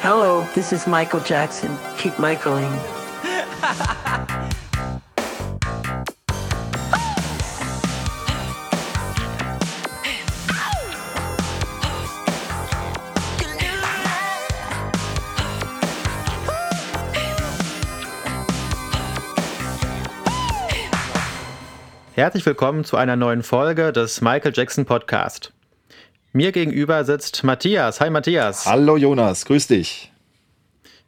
Hello, this is Michael Jackson. Keep Michaeling. Herzlich willkommen zu einer neuen Folge des Michael Jackson Podcast. Mir gegenüber sitzt Matthias. Hi Matthias. Hallo Jonas, grüß dich.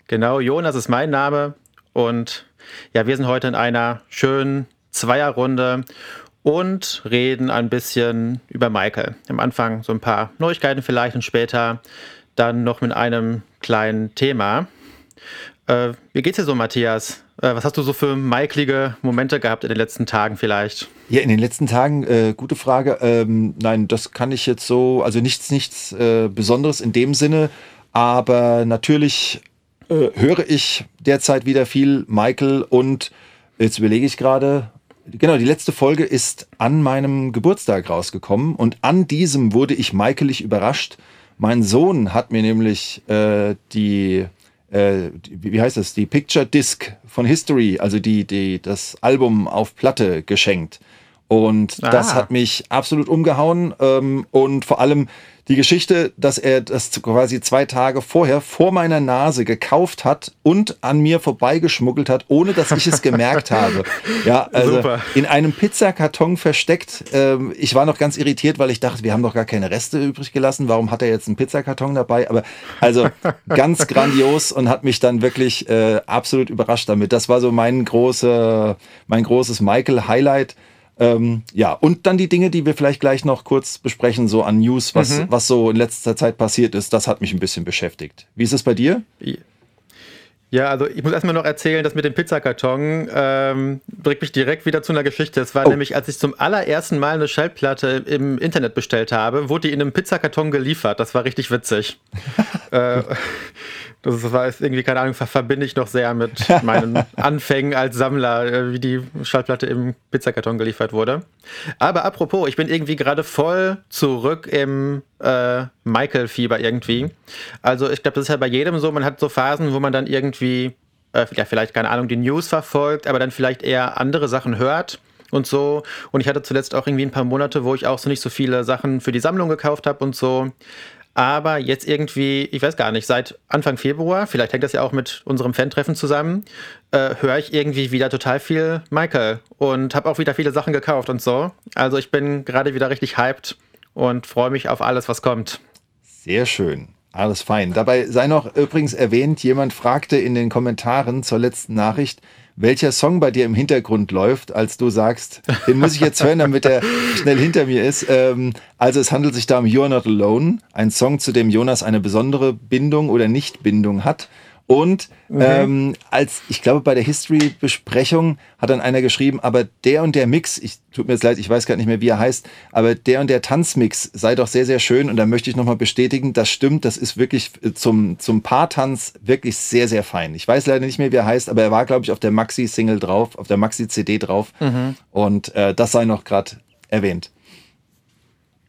Genau, Jonas ist mein Name und ja, wir sind heute in einer schönen Zweierrunde und reden ein bisschen über Michael. Am Anfang so ein paar Neuigkeiten vielleicht und später dann noch mit einem kleinen Thema. Äh, wie geht's dir so, Matthias? Äh, was hast du so für Michaelige Momente gehabt in den letzten Tagen vielleicht? Ja, in den letzten Tagen, äh, gute Frage. Ähm, nein, das kann ich jetzt so, also nichts, nichts äh, Besonderes in dem Sinne, aber natürlich äh, höre ich derzeit wieder viel Michael und jetzt überlege ich gerade, genau, die letzte Folge ist an meinem Geburtstag rausgekommen und an diesem wurde ich Michaelig überrascht. Mein Sohn hat mir nämlich äh, die äh, wie heißt das, die Picture Disc von History, also die, die, das Album auf Platte geschenkt. Und ah. das hat mich absolut umgehauen. Ähm, und vor allem die Geschichte, dass er das quasi zwei Tage vorher vor meiner Nase gekauft hat und an mir vorbeigeschmuggelt hat, ohne dass ich es gemerkt habe. Ja, also Super. in einem Pizzakarton versteckt. Ähm, ich war noch ganz irritiert, weil ich dachte, wir haben doch gar keine Reste übrig gelassen. Warum hat er jetzt einen Pizzakarton dabei? Aber also ganz grandios und hat mich dann wirklich äh, absolut überrascht damit. Das war so mein große, mein großes Michael Highlight. Ähm, ja, und dann die Dinge, die wir vielleicht gleich noch kurz besprechen, so an News, was, mhm. was so in letzter Zeit passiert ist, das hat mich ein bisschen beschäftigt. Wie ist es bei dir? Ja, also ich muss erstmal noch erzählen, das mit dem Pizzakarton ähm, bringt mich direkt wieder zu einer Geschichte. Es war oh. nämlich, als ich zum allerersten Mal eine Schallplatte im Internet bestellt habe, wurde die in einem Pizzakarton geliefert. Das war richtig witzig. äh, das war irgendwie, keine Ahnung, verbinde ich noch sehr mit meinen Anfängen als Sammler, äh, wie die Schallplatte im Pizzakarton geliefert wurde. Aber apropos, ich bin irgendwie gerade voll zurück im äh, Michael-Fieber irgendwie. Also ich glaube, das ist ja bei jedem so, man hat so Phasen, wo man dann irgendwie, äh, ja, vielleicht, keine Ahnung, die News verfolgt, aber dann vielleicht eher andere Sachen hört und so. Und ich hatte zuletzt auch irgendwie ein paar Monate, wo ich auch so nicht so viele Sachen für die Sammlung gekauft habe und so. Aber jetzt irgendwie, ich weiß gar nicht, seit Anfang Februar, vielleicht hängt das ja auch mit unserem Fan-Treffen zusammen, äh, höre ich irgendwie wieder total viel Michael und habe auch wieder viele Sachen gekauft und so. Also ich bin gerade wieder richtig hyped und freue mich auf alles, was kommt. Sehr schön. Alles fein. Dabei sei noch übrigens erwähnt, jemand fragte in den Kommentaren zur letzten Nachricht, welcher Song bei dir im Hintergrund läuft, als du sagst, den muss ich jetzt hören, damit er schnell hinter mir ist. Ähm, also es handelt sich da um You're Not Alone, ein Song, zu dem Jonas eine besondere Bindung oder Nichtbindung hat. Und mhm. ähm, als, ich glaube, bei der History-Besprechung hat dann einer geschrieben, aber der und der Mix, ich tut mir jetzt leid, ich weiß gar nicht mehr, wie er heißt, aber der und der Tanzmix sei doch sehr, sehr schön. Und da möchte ich nochmal bestätigen, das stimmt, das ist wirklich zum, zum Paartanz wirklich sehr, sehr fein. Ich weiß leider nicht mehr, wie er heißt, aber er war, glaube ich, auf der Maxi-Single drauf, auf der Maxi-CD drauf. Mhm. Und äh, das sei noch gerade erwähnt.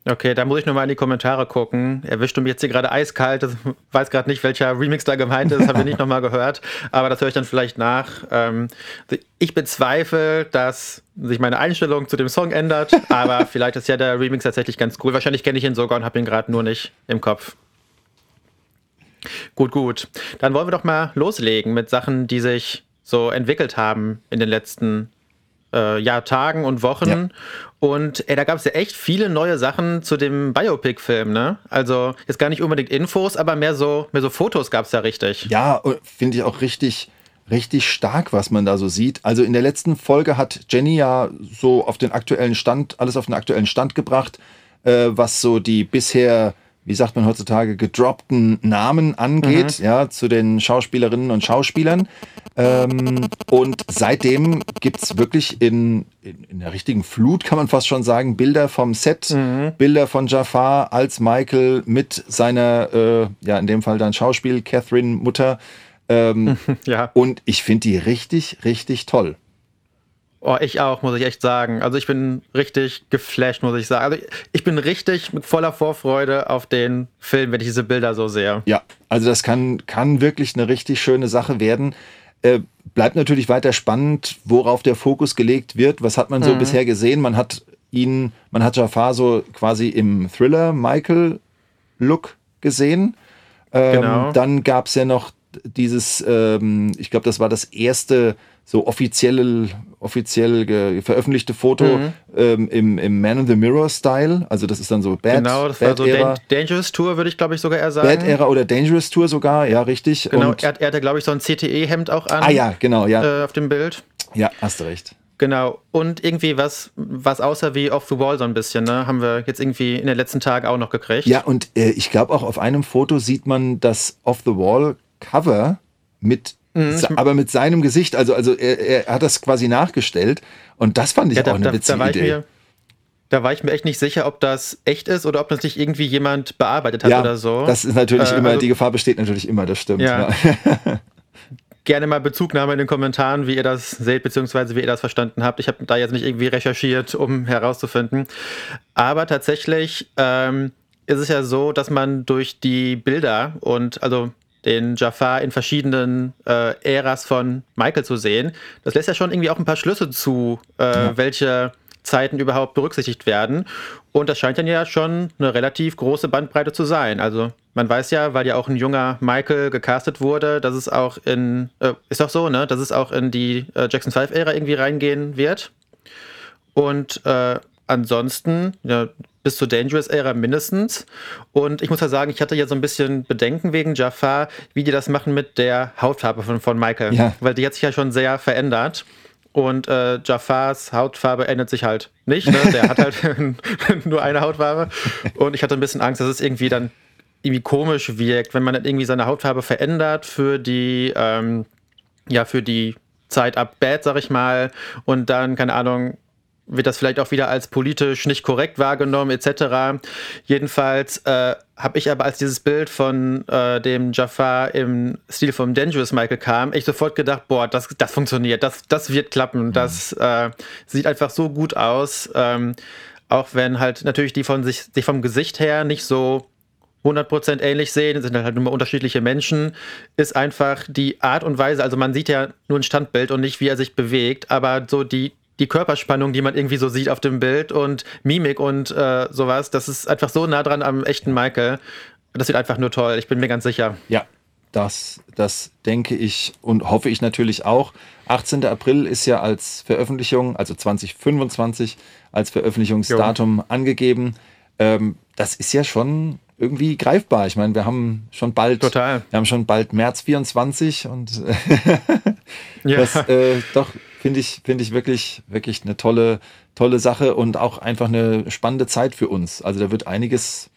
Okay, da muss ich nochmal in die Kommentare gucken. Erwischt du mich jetzt hier gerade eiskalt. Ich weiß gerade nicht, welcher Remix da gemeint ist. Das habe ich nicht nochmal gehört. Aber das höre ich dann vielleicht nach. Ähm, ich bezweifle, dass sich meine Einstellung zu dem Song ändert. Aber vielleicht ist ja der Remix tatsächlich ganz cool. Wahrscheinlich kenne ich ihn sogar und habe ihn gerade nur nicht im Kopf. Gut, gut. Dann wollen wir doch mal loslegen mit Sachen, die sich so entwickelt haben in den letzten äh, ja, Tagen und Wochen. Ja. Und ey, da gab es ja echt viele neue Sachen zu dem Biopic-Film, ne? Also jetzt gar nicht unbedingt Infos, aber mehr so, mehr so Fotos gab es ja richtig. Ja, finde ich auch richtig, richtig stark, was man da so sieht. Also in der letzten Folge hat Jenny ja so auf den aktuellen Stand, alles auf den aktuellen Stand gebracht, äh, was so die bisher wie sagt man heutzutage, gedroppten Namen angeht, mhm. ja, zu den Schauspielerinnen und Schauspielern. Ähm, und seitdem gibt es wirklich in, in, in, der richtigen Flut, kann man fast schon sagen, Bilder vom Set, mhm. Bilder von Jafar als Michael mit seiner, äh, ja, in dem Fall dann Schauspiel, Catherine Mutter. Ähm, ja. Und ich finde die richtig, richtig toll. Oh, ich auch, muss ich echt sagen. Also ich bin richtig geflasht, muss ich sagen. Also ich bin richtig mit voller Vorfreude auf den Film, wenn ich diese Bilder so sehe. Ja, also das kann, kann wirklich eine richtig schöne Sache werden. Äh, bleibt natürlich weiter spannend, worauf der Fokus gelegt wird. Was hat man so mhm. bisher gesehen? Man hat ihn, man hat Jafar so quasi im Thriller Michael Look gesehen. Ähm, genau. Dann gab es ja noch dieses, ähm, ich glaube, das war das erste so offizielle, offiziell veröffentlichte Foto mhm. ähm, im, im Man in the Mirror Style. Also das ist dann so Bad Genau, das Bad war so Era. Dangerous Tour, würde ich glaube ich sogar eher sagen. Bad Era oder Dangerous Tour sogar, ja, richtig. Genau, Und er, er hatte glaube ich so ein CTE-Hemd auch an. Ah ja, genau, ja. Äh, auf dem Bild. Ja, hast du recht. Genau. Und irgendwie was, was außer wie Off the Wall so ein bisschen, ne? Haben wir jetzt irgendwie in den letzten Tagen auch noch gekriegt. Ja, und äh, ich glaube auch auf einem Foto sieht man das Off the Wall Cover mit Mhm, aber mit seinem Gesicht, also, also er, er, hat das quasi nachgestellt und das fand ich ja, da, auch eine da, witzige da Idee. Mir, da war ich mir echt nicht sicher, ob das echt ist oder ob das nicht irgendwie jemand bearbeitet hat ja, oder so. Das ist natürlich äh, immer, also, die Gefahr besteht natürlich immer, das stimmt. Ja. ja. Gerne mal Bezugnahme in den Kommentaren, wie ihr das seht, beziehungsweise wie ihr das verstanden habt. Ich habe da jetzt nicht irgendwie recherchiert, um herauszufinden. Aber tatsächlich ähm, ist es ja so, dass man durch die Bilder und also den Jafar in verschiedenen äh, Äras von Michael zu sehen. Das lässt ja schon irgendwie auch ein paar Schlüsse zu, äh, ja. welche Zeiten überhaupt berücksichtigt werden. Und das scheint dann ja schon eine relativ große Bandbreite zu sein. Also man weiß ja, weil ja auch ein junger Michael gecastet wurde, dass es auch in, äh, ist doch so, ne, dass es auch in die äh, Jackson 5-Ära irgendwie reingehen wird. Und äh, ansonsten, ja, bis zur Dangerous Era mindestens. Und ich muss ja sagen, ich hatte ja so ein bisschen Bedenken wegen Jafar, wie die das machen mit der Hautfarbe von, von Michael. Ja. Weil die hat sich ja schon sehr verändert. Und äh, Jafars Hautfarbe ändert sich halt nicht. Ne? Der hat halt nur eine Hautfarbe. Und ich hatte ein bisschen Angst, dass es irgendwie dann irgendwie komisch wirkt, wenn man dann irgendwie seine Hautfarbe verändert für die, ähm, ja, für die Zeit ab Bad, sag ich mal. Und dann, keine Ahnung, wird das vielleicht auch wieder als politisch nicht korrekt wahrgenommen, etc. Jedenfalls äh, habe ich aber, als dieses Bild von äh, dem Jafar im Stil von Dangerous Michael kam, ich sofort gedacht, boah, das, das funktioniert, das, das wird klappen, mhm. das äh, sieht einfach so gut aus. Ähm, auch wenn halt natürlich die von sich, sich vom Gesicht her nicht so 100% ähnlich sehen, sind halt nur unterschiedliche Menschen, ist einfach die Art und Weise, also man sieht ja nur ein Standbild und nicht, wie er sich bewegt, aber so die, die Körperspannung, die man irgendwie so sieht auf dem Bild und Mimik und äh, sowas, das ist einfach so nah dran am echten Michael. Das sieht einfach nur toll, ich bin mir ganz sicher. Ja, das, das denke ich und hoffe ich natürlich auch. 18. April ist ja als Veröffentlichung, also 2025 als Veröffentlichungsdatum jo. angegeben. Ähm, das ist ja schon irgendwie greifbar. Ich meine, wir haben schon bald, Total. wir haben schon bald März 24 und ja. das äh, doch finde ich, finde ich wirklich, wirklich eine tolle, tolle Sache und auch einfach eine spannende Zeit für uns. Also da wird einiges,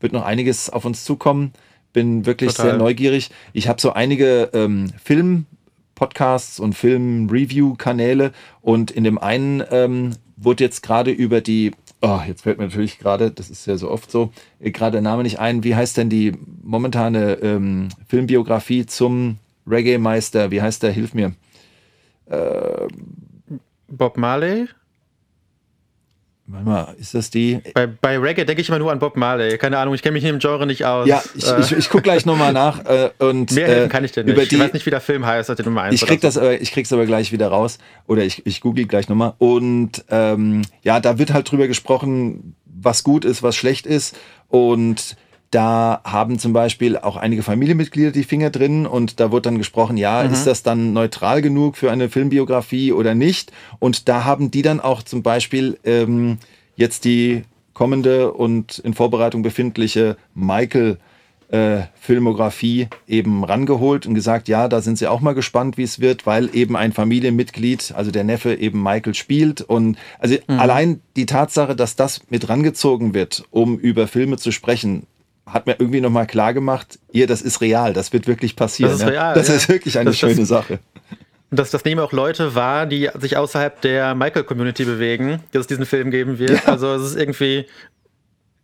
wird noch einiges auf uns zukommen. Bin wirklich Total. sehr neugierig. Ich habe so einige ähm, Film Podcasts und Film-Review-Kanäle und in dem einen ähm, wurde jetzt gerade über die, oh, jetzt fällt mir natürlich gerade, das ist ja so oft so, äh, gerade der Name nicht ein, wie heißt denn die momentane ähm, Filmbiografie zum Reggae-Meister, wie heißt der, hilf mir. Äh, Bob Marley? Warte mal, ist das die? Bei, bei Reggae denke ich immer nur an Bob Marley. Keine Ahnung, ich kenne mich in dem Genre nicht aus. Ja, ich, äh, ich, ich gucke gleich nochmal nach. Äh, und, Mehr helfen kann ich dir nicht. Über die, ich weiß nicht, wie der Film heißt, den Nummer 1. Ich, krieg so. das aber, ich krieg's aber gleich wieder raus. Oder ich, ich google gleich nochmal. Und ähm, ja, da wird halt drüber gesprochen, was gut ist, was schlecht ist. Und da haben zum Beispiel auch einige Familienmitglieder die Finger drin und da wird dann gesprochen, ja, mhm. ist das dann neutral genug für eine Filmbiografie oder nicht? Und da haben die dann auch zum Beispiel ähm, jetzt die kommende und in Vorbereitung befindliche Michael äh, Filmografie eben rangeholt und gesagt, ja, da sind sie auch mal gespannt, wie es wird, weil eben ein Familienmitglied, also der Neffe eben Michael spielt und also mhm. allein die Tatsache, dass das mit rangezogen wird, um über Filme zu sprechen, hat mir irgendwie nochmal klar gemacht, ihr, das ist real, das wird wirklich passieren. Das ist, real, das ja. ist wirklich eine das, schöne das, Sache. Das, das nehmen auch Leute wahr, die sich außerhalb der Michael-Community bewegen, dass es diesen Film geben wird. Ja. Also es ist irgendwie,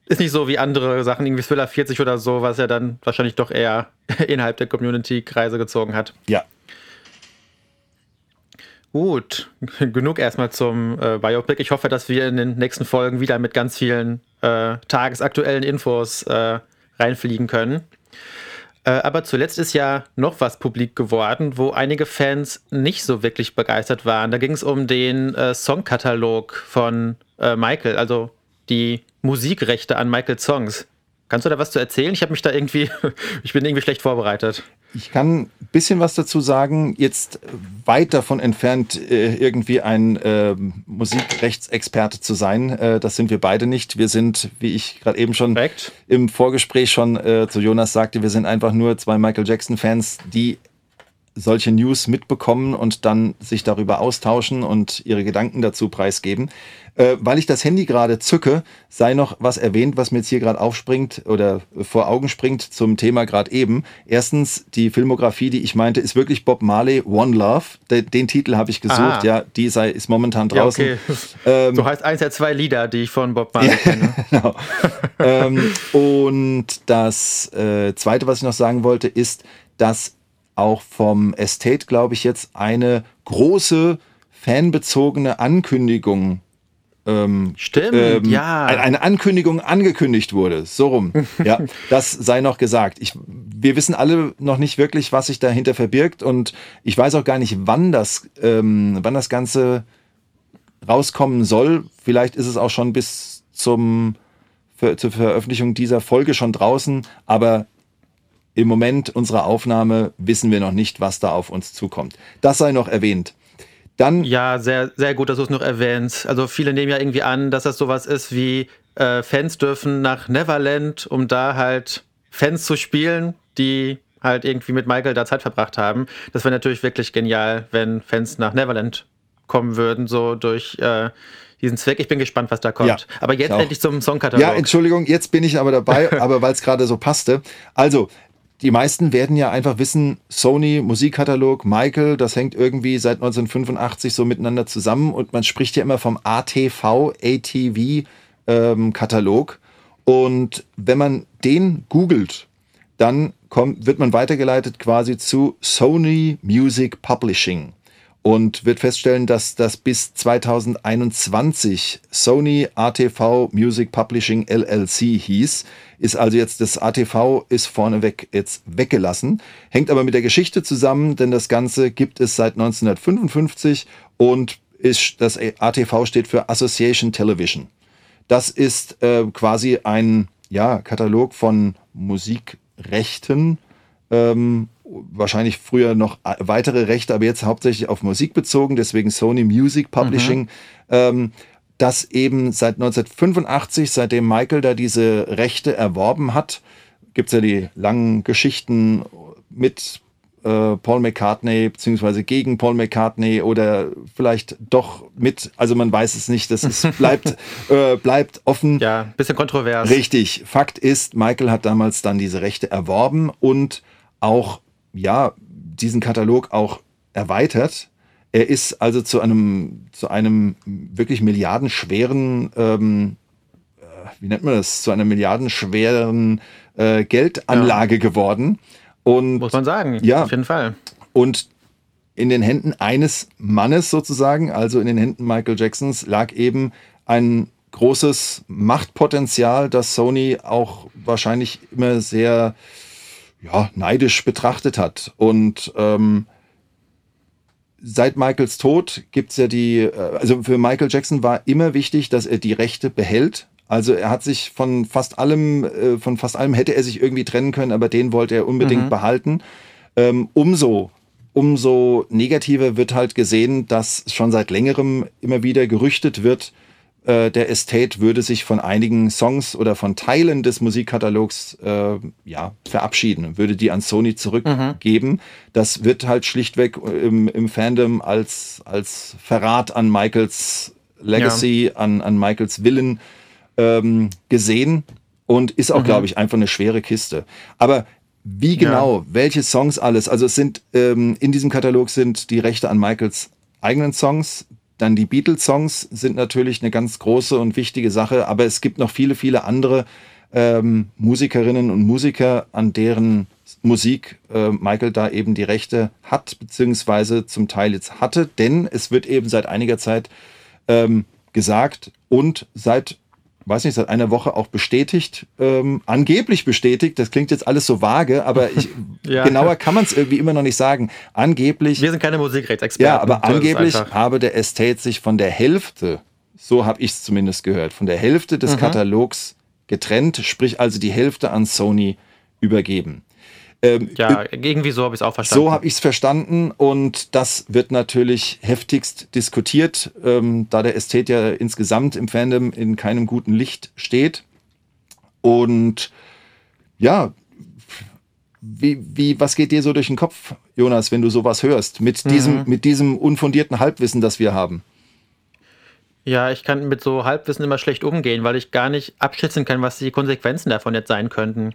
ist nicht so wie andere Sachen, irgendwie Thriller 40 oder so, was er dann wahrscheinlich doch eher innerhalb der Community-Kreise gezogen hat. Ja. Gut, genug erstmal zum äh, Biopic. Ich hoffe, dass wir in den nächsten Folgen wieder mit ganz vielen äh, tagesaktuellen Infos äh, reinfliegen können. Äh, aber zuletzt ist ja noch was publik geworden, wo einige Fans nicht so wirklich begeistert waren. Da ging es um den äh, Songkatalog von äh, Michael, also die Musikrechte an Michaels Songs. Kannst du da was zu erzählen? Ich habe mich da irgendwie, ich bin irgendwie schlecht vorbereitet. Ich kann ein bisschen was dazu sagen. Jetzt weit davon entfernt, äh, irgendwie ein äh, Musikrechtsexperte zu sein. Äh, das sind wir beide nicht. Wir sind, wie ich gerade eben schon Direkt. im Vorgespräch schon äh, zu Jonas sagte, wir sind einfach nur zwei Michael Jackson-Fans, die solche News mitbekommen und dann sich darüber austauschen und ihre Gedanken dazu preisgeben. Äh, weil ich das Handy gerade zücke, sei noch was erwähnt, was mir jetzt hier gerade aufspringt oder vor Augen springt zum Thema gerade eben. Erstens, die Filmografie, die ich meinte, ist wirklich Bob Marley, One Love. Den, den Titel habe ich gesucht, ah. ja, die sei, ist momentan draußen. Ja, okay. ähm, so heißt eins der zwei Lieder, die ich von Bob Marley kenne. genau. ähm, und das äh, Zweite, was ich noch sagen wollte, ist, dass auch vom Estate, glaube ich, jetzt eine große fanbezogene Ankündigung ähm, Stimmt, ähm, ja. Eine Ankündigung angekündigt wurde. So rum. ja, das sei noch gesagt. Ich, wir wissen alle noch nicht wirklich, was sich dahinter verbirgt und ich weiß auch gar nicht, wann das, ähm, wann das Ganze rauskommen soll. Vielleicht ist es auch schon bis zum, zur Veröffentlichung dieser Folge schon draußen, aber im Moment unserer Aufnahme wissen wir noch nicht, was da auf uns zukommt. Das sei noch erwähnt. Dann ja, sehr, sehr gut, dass du es noch erwähnst. Also viele nehmen ja irgendwie an, dass das sowas ist wie äh, Fans dürfen nach Neverland, um da halt Fans zu spielen, die halt irgendwie mit Michael da Zeit verbracht haben. Das wäre natürlich wirklich genial, wenn Fans nach Neverland kommen würden, so durch äh, diesen Zweck. Ich bin gespannt, was da kommt. Ja, aber jetzt endlich zum Songkatalog. Ja, Entschuldigung, jetzt bin ich aber dabei, aber weil es gerade so passte. Also, die meisten werden ja einfach wissen, Sony, Musikkatalog, Michael, das hängt irgendwie seit 1985 so miteinander zusammen und man spricht ja immer vom ATV, ATV ähm, Katalog. Und wenn man den googelt, dann kommt, wird man weitergeleitet quasi zu Sony Music Publishing und wird feststellen, dass das bis 2021 Sony ATV Music Publishing LLC hieß ist also jetzt das ATV ist vorneweg jetzt weggelassen, hängt aber mit der Geschichte zusammen, denn das Ganze gibt es seit 1955 und ist, das ATV steht für Association Television. Das ist äh, quasi ein ja, Katalog von Musikrechten, ähm, wahrscheinlich früher noch weitere Rechte, aber jetzt hauptsächlich auf Musik bezogen, deswegen Sony Music Publishing. Mhm. Ähm, dass eben seit 1985, seitdem Michael da diese Rechte erworben hat, gibt es ja die langen Geschichten mit äh, Paul McCartney, beziehungsweise gegen Paul McCartney oder vielleicht doch mit, also man weiß es nicht, das ist, bleibt, äh, bleibt offen. Ja, bisschen kontrovers. Richtig. Fakt ist, Michael hat damals dann diese Rechte erworben und auch, ja, diesen Katalog auch erweitert er ist also zu einem, zu einem wirklich milliardenschweren, ähm, äh, wie nennt man das, zu einer milliardenschweren äh, Geldanlage ja. geworden. Und, Muss man sagen, ja, auf jeden Fall. Und in den Händen eines Mannes sozusagen, also in den Händen Michael Jacksons, lag eben ein großes Machtpotenzial, das Sony auch wahrscheinlich immer sehr ja, neidisch betrachtet hat. Und ähm, seit Michaels Tod gibt's ja die, äh, also für Michael Jackson war immer wichtig, dass er die Rechte behält. Also er hat sich von fast allem, äh, von fast allem hätte er sich irgendwie trennen können, aber den wollte er unbedingt mhm. behalten. Ähm, umso, umso negativer wird halt gesehen, dass schon seit längerem immer wieder gerüchtet wird, äh, der Estate würde sich von einigen Songs oder von Teilen des Musikkatalogs äh, ja, verabschieden, würde die an Sony zurückgeben. Mhm. Das wird halt schlichtweg im, im Fandom als, als Verrat an Michaels Legacy, ja. an, an Michaels Willen ähm, gesehen und ist auch, mhm. glaube ich, einfach eine schwere Kiste. Aber wie genau, ja. welche Songs alles, also es sind ähm, in diesem Katalog sind die Rechte an Michaels eigenen Songs, dann die Beatles-Songs sind natürlich eine ganz große und wichtige Sache, aber es gibt noch viele, viele andere ähm, Musikerinnen und Musiker, an deren Musik äh, Michael da eben die Rechte hat, beziehungsweise zum Teil jetzt hatte, denn es wird eben seit einiger Zeit ähm, gesagt und seit weiß nicht, seit einer Woche auch bestätigt, ähm, angeblich bestätigt. Das klingt jetzt alles so vage, aber ich, ja. genauer kann man es irgendwie immer noch nicht sagen. Angeblich. Wir sind keine Musikrechtsexperten. Ja, aber angeblich habe der Estate sich von der Hälfte, so habe ich es zumindest gehört, von der Hälfte des mhm. Katalogs getrennt, sprich also die Hälfte an Sony übergeben. Ähm, ja, irgendwie so habe ich es auch verstanden. So habe ich es verstanden und das wird natürlich heftigst diskutiert, ähm, da der Ästhet ja insgesamt im Fandom in keinem guten Licht steht. Und ja, wie, wie, was geht dir so durch den Kopf, Jonas, wenn du sowas hörst, mit mhm. diesem, mit diesem unfundierten Halbwissen, das wir haben? Ja, ich kann mit so Halbwissen immer schlecht umgehen, weil ich gar nicht abschätzen kann, was die Konsequenzen davon jetzt sein könnten.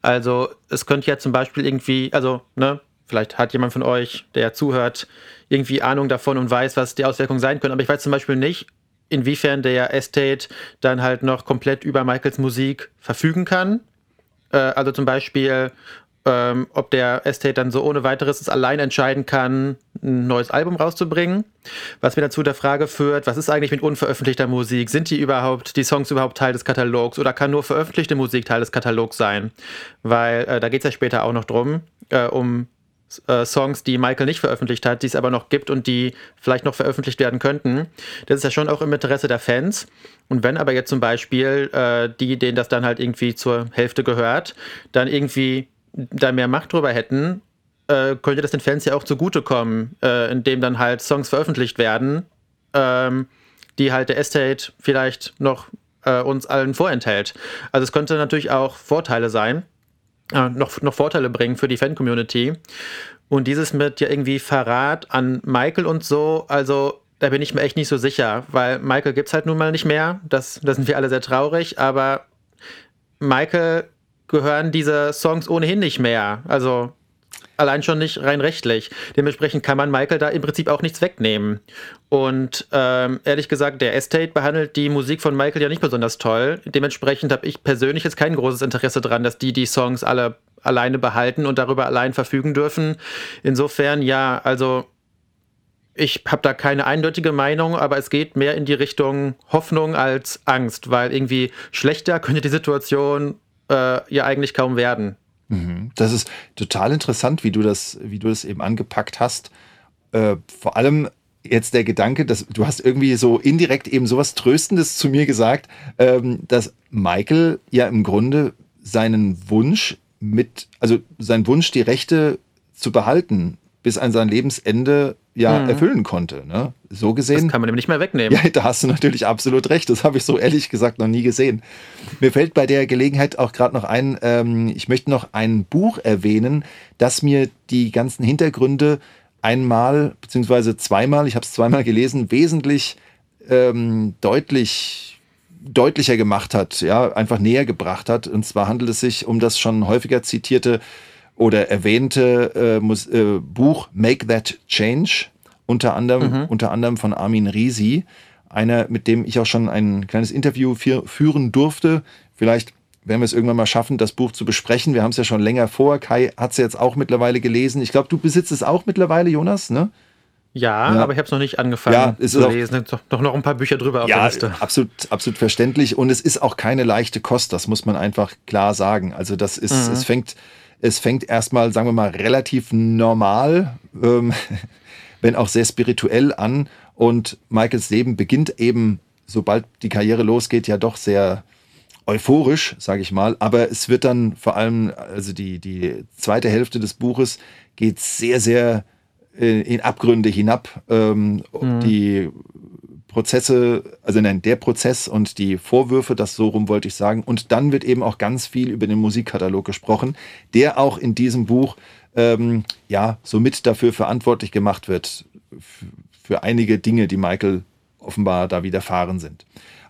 Also es könnte ja zum Beispiel irgendwie, also, ne, vielleicht hat jemand von euch, der zuhört, irgendwie Ahnung davon und weiß, was die Auswirkungen sein können. Aber ich weiß zum Beispiel nicht, inwiefern der Estate dann halt noch komplett über Michaels Musik verfügen kann. Äh, also zum Beispiel, ähm, ob der Estate dann so ohne weiteres es allein entscheiden kann, ein neues Album rauszubringen. Was mir dazu der Frage führt, was ist eigentlich mit unveröffentlichter Musik? Sind die überhaupt, die Songs überhaupt Teil des Katalogs oder kann nur veröffentlichte Musik Teil des Katalogs sein? Weil äh, da geht es ja später auch noch drum, äh, um äh, Songs, die Michael nicht veröffentlicht hat, die es aber noch gibt und die vielleicht noch veröffentlicht werden könnten. Das ist ja schon auch im Interesse der Fans. Und wenn aber jetzt zum Beispiel äh, die, denen das dann halt irgendwie zur Hälfte gehört, dann irgendwie da mehr Macht drüber hätten, äh, könnte das den Fans ja auch zugutekommen, äh, indem dann halt Songs veröffentlicht werden, ähm, die halt der Estate vielleicht noch äh, uns allen vorenthält. Also es könnte natürlich auch Vorteile sein, äh, noch, noch Vorteile bringen für die Fan-Community. Und dieses mit ja irgendwie Verrat an Michael und so, also da bin ich mir echt nicht so sicher, weil Michael gibt es halt nun mal nicht mehr. Das, da sind wir alle sehr traurig, aber Michael gehören diese Songs ohnehin nicht mehr. Also allein schon nicht rein rechtlich. Dementsprechend kann man Michael da im Prinzip auch nichts wegnehmen. Und ähm, ehrlich gesagt, der Estate behandelt die Musik von Michael ja nicht besonders toll. Dementsprechend habe ich persönlich jetzt kein großes Interesse daran, dass die die Songs alle alleine behalten und darüber allein verfügen dürfen. Insofern ja, also ich habe da keine eindeutige Meinung, aber es geht mehr in die Richtung Hoffnung als Angst, weil irgendwie schlechter könnte die Situation äh, ja eigentlich kaum werden. Mhm. Das ist total interessant, wie du das, wie du das eben angepackt hast. Äh, vor allem jetzt der Gedanke, dass du hast irgendwie so indirekt eben sowas Tröstendes zu mir gesagt, ähm, dass Michael ja im Grunde seinen Wunsch mit, also seinen Wunsch, die Rechte zu behalten, bis an sein Lebensende ja mhm. erfüllen konnte. Ne? So gesehen. Das kann man ihm nicht mehr wegnehmen. Ja, da hast du natürlich absolut recht. Das habe ich so ehrlich gesagt noch nie gesehen. Mir fällt bei der Gelegenheit auch gerade noch ein, ähm, ich möchte noch ein Buch erwähnen, das mir die ganzen Hintergründe einmal beziehungsweise zweimal, ich habe es zweimal gelesen, wesentlich ähm, deutlich deutlicher gemacht hat, ja, einfach näher gebracht hat. Und zwar handelt es sich um das schon häufiger zitierte oder erwähnte äh, äh, Buch Make That Change, unter anderem, mhm. unter anderem von Armin Risi, einer, mit dem ich auch schon ein kleines Interview führen durfte. Vielleicht werden wir es irgendwann mal schaffen, das Buch zu besprechen. Wir haben es ja schon länger vor. Kai hat es jetzt auch mittlerweile gelesen. Ich glaube, du besitzt es auch mittlerweile, Jonas, ne? Ja, ja, aber ich habe es noch nicht angefangen ja, es zu lesen. Doch, doch noch ein paar Bücher drüber auf ja, der Liste. Absolut, absolut verständlich. Und es ist auch keine leichte Kost, das muss man einfach klar sagen. Also das ist, mhm. es fängt, es fängt erstmal, sagen wir mal, relativ normal, ähm, wenn auch sehr spirituell an. Und Michaels Leben beginnt eben, sobald die Karriere losgeht, ja doch sehr euphorisch, sage ich mal. Aber es wird dann vor allem, also die, die zweite Hälfte des Buches geht sehr, sehr äh, in Abgründe hinab. Ähm, mhm. Die Prozesse, also nein, der Prozess und die Vorwürfe, das so rum wollte ich sagen. Und dann wird eben auch ganz viel über den Musikkatalog gesprochen, der auch in diesem Buch ähm, ja somit dafür verantwortlich gemacht wird für einige Dinge, die Michael offenbar da widerfahren sind.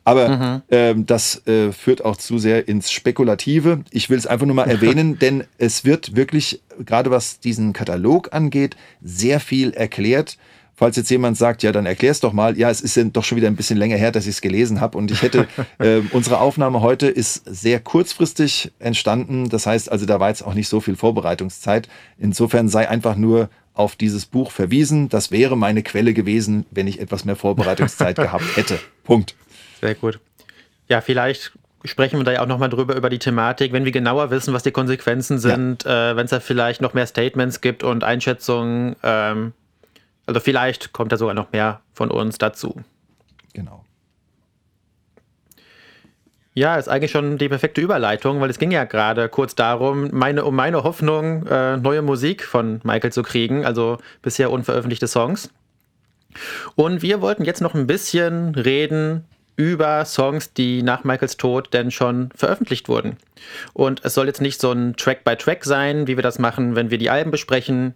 Aber mhm. ähm, das äh, führt auch zu sehr ins Spekulative. Ich will es einfach nur mal erwähnen, denn es wird wirklich, gerade was diesen Katalog angeht, sehr viel erklärt falls jetzt jemand sagt, ja, dann erklär's doch mal. Ja, es ist doch schon wieder ein bisschen länger her, dass ich es gelesen habe. Und ich hätte, äh, unsere Aufnahme heute ist sehr kurzfristig entstanden. Das heißt also, da war jetzt auch nicht so viel Vorbereitungszeit. Insofern sei einfach nur auf dieses Buch verwiesen. Das wäre meine Quelle gewesen, wenn ich etwas mehr Vorbereitungszeit gehabt hätte. Punkt. Sehr gut. Ja, vielleicht sprechen wir da ja auch nochmal drüber, über die Thematik, wenn wir genauer wissen, was die Konsequenzen sind, ja. äh, wenn es da vielleicht noch mehr Statements gibt und Einschätzungen. Ähm, also vielleicht kommt da sogar noch mehr von uns dazu. Genau. Ja, ist eigentlich schon die perfekte Überleitung, weil es ging ja gerade kurz darum, meine, um meine Hoffnung, äh, neue Musik von Michael zu kriegen, also bisher unveröffentlichte Songs. Und wir wollten jetzt noch ein bisschen reden über Songs, die nach Michaels Tod denn schon veröffentlicht wurden. Und es soll jetzt nicht so ein Track-by-Track -Track sein, wie wir das machen, wenn wir die Alben besprechen.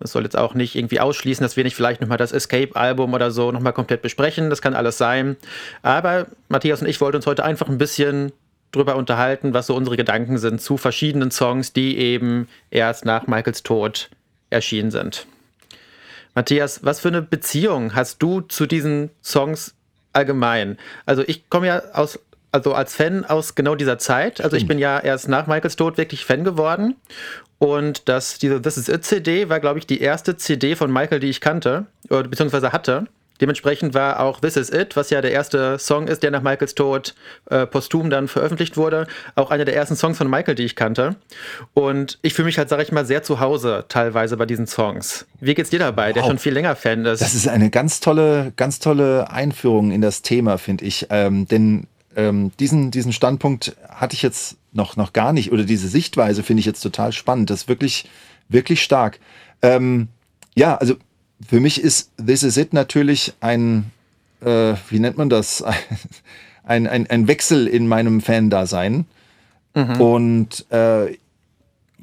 Es soll jetzt auch nicht irgendwie ausschließen, dass wir nicht vielleicht nochmal das Escape-Album oder so nochmal komplett besprechen. Das kann alles sein. Aber Matthias und ich wollten uns heute einfach ein bisschen drüber unterhalten, was so unsere Gedanken sind zu verschiedenen Songs, die eben erst nach Michaels Tod erschienen sind. Matthias, was für eine Beziehung hast du zu diesen Songs allgemein. Also ich komme ja aus, also als Fan aus genau dieser Zeit. Also ich bin ja erst nach Michaels Tod wirklich Fan geworden. Und das, diese This Is It CD war, glaube ich, die erste CD von Michael, die ich kannte, oder, beziehungsweise hatte. Dementsprechend war auch This Is It, was ja der erste Song ist, der nach Michaels Tod äh, posthum dann veröffentlicht wurde, auch einer der ersten Songs von Michael, die ich kannte. Und ich fühle mich halt, sage ich mal, sehr zu Hause teilweise bei diesen Songs. Wie geht's dir dabei, der wow. schon viel länger Fan ist? Das ist eine ganz tolle, ganz tolle Einführung in das Thema, finde ich. Ähm, denn ähm, diesen, diesen Standpunkt hatte ich jetzt noch, noch gar nicht, oder diese Sichtweise finde ich jetzt total spannend. Das ist wirklich, wirklich stark. Ähm, ja, also für mich ist This Is It natürlich ein, äh, wie nennt man das? Ein, ein, ein Wechsel in meinem Fan-Dasein. Mhm. Und äh,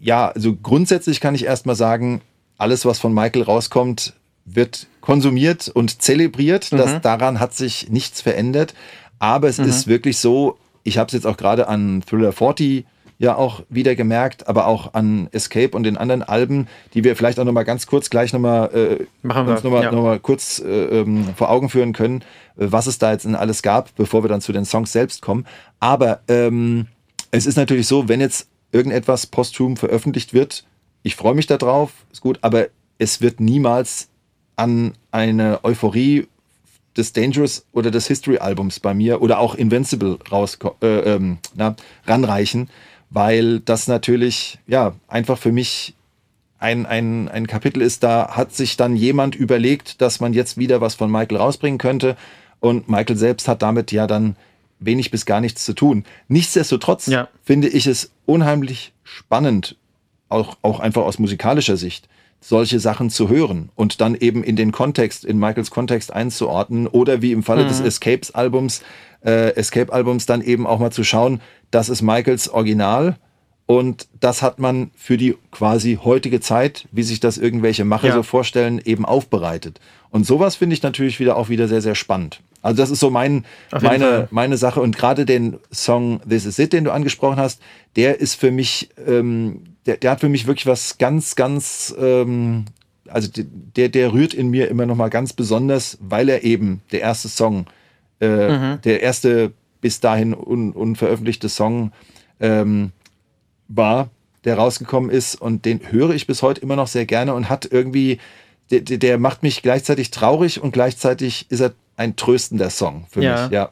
ja, also grundsätzlich kann ich erstmal sagen, alles, was von Michael rauskommt, wird konsumiert und zelebriert. Mhm. Das, daran hat sich nichts verändert. Aber es mhm. ist wirklich so, ich habe es jetzt auch gerade an Thriller 40 ja auch wieder gemerkt, aber auch an Escape und den anderen Alben, die wir vielleicht auch nochmal ganz kurz gleich nochmal äh, Machen uns nochmal ja. noch kurz äh, ähm, vor Augen führen können, äh, was es da jetzt in alles gab, bevor wir dann zu den Songs selbst kommen. Aber ähm, es ist natürlich so, wenn jetzt irgendetwas posthum veröffentlicht wird, ich freue mich darauf, ist gut, aber es wird niemals an eine Euphorie des Dangerous oder des History Albums bei mir oder auch Invincible raus, äh, ähm, na, ranreichen, weil das natürlich ja einfach für mich ein, ein, ein Kapitel ist, da hat sich dann jemand überlegt, dass man jetzt wieder was von Michael rausbringen könnte und Michael selbst hat damit ja dann wenig bis gar nichts zu tun. Nichtsdestotrotz ja. finde ich es unheimlich spannend, auch, auch einfach aus musikalischer Sicht, solche Sachen zu hören und dann eben in den Kontext, in Michaels Kontext einzuordnen oder wie im Falle mhm. des Escapes-Albums, äh, Escape-Albums dann eben auch mal zu schauen, das ist Michaels Original und das hat man für die quasi heutige Zeit, wie sich das irgendwelche Macher ja. so vorstellen, eben aufbereitet. Und sowas finde ich natürlich wieder auch wieder sehr, sehr spannend. Also das ist so mein, meine, meine Sache. Und gerade den Song This Is It, den du angesprochen hast, der ist für mich, ähm, der, der hat für mich wirklich was ganz, ganz, ähm, also der, der rührt in mir immer noch mal ganz besonders, weil er eben der erste Song, äh, mhm. der erste bis dahin un, unveröffentlichte Song ähm, war, der rausgekommen ist und den höre ich bis heute immer noch sehr gerne und hat irgendwie, der, der macht mich gleichzeitig traurig und gleichzeitig ist er ein tröstender Song für ja. mich, ja.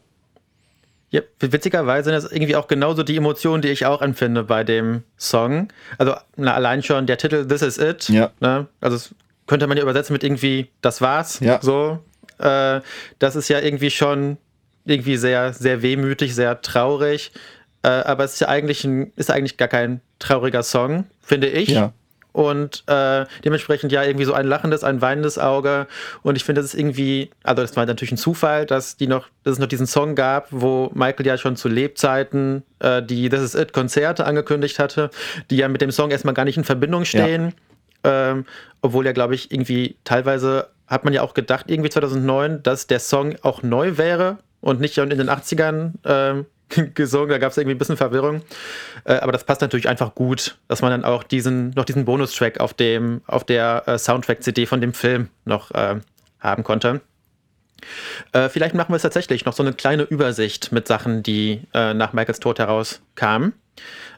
Ja, witzigerweise sind das irgendwie auch genauso die Emotionen, die ich auch empfinde bei dem Song. Also na, allein schon der Titel This Is It. Ja. Ne? Also könnte man ja übersetzen mit irgendwie Das war's. Ja. So. Äh, das ist ja irgendwie schon irgendwie sehr, sehr wehmütig, sehr traurig. Äh, aber es ist ja eigentlich, ein, ist eigentlich gar kein trauriger Song, finde ich. Ja. Und äh, dementsprechend ja irgendwie so ein lachendes, ein weinendes Auge. Und ich finde, das ist irgendwie, also das war natürlich ein Zufall, dass die noch, dass es noch diesen Song gab, wo Michael ja schon zu Lebzeiten äh, die This Is It Konzerte angekündigt hatte, die ja mit dem Song erstmal gar nicht in Verbindung stehen. Ja. Ähm, obwohl ja, glaube ich, irgendwie teilweise hat man ja auch gedacht, irgendwie 2009, dass der Song auch neu wäre und nicht in den 80ern ähm, gesungen. Da gab es irgendwie ein bisschen Verwirrung. Äh, aber das passt natürlich einfach gut, dass man dann auch diesen, noch diesen Bonustrack auf dem, auf der äh, Soundtrack-CD von dem Film noch äh, haben konnte. Äh, vielleicht machen wir es tatsächlich noch so eine kleine Übersicht mit Sachen, die äh, nach Michaels Tod herauskamen.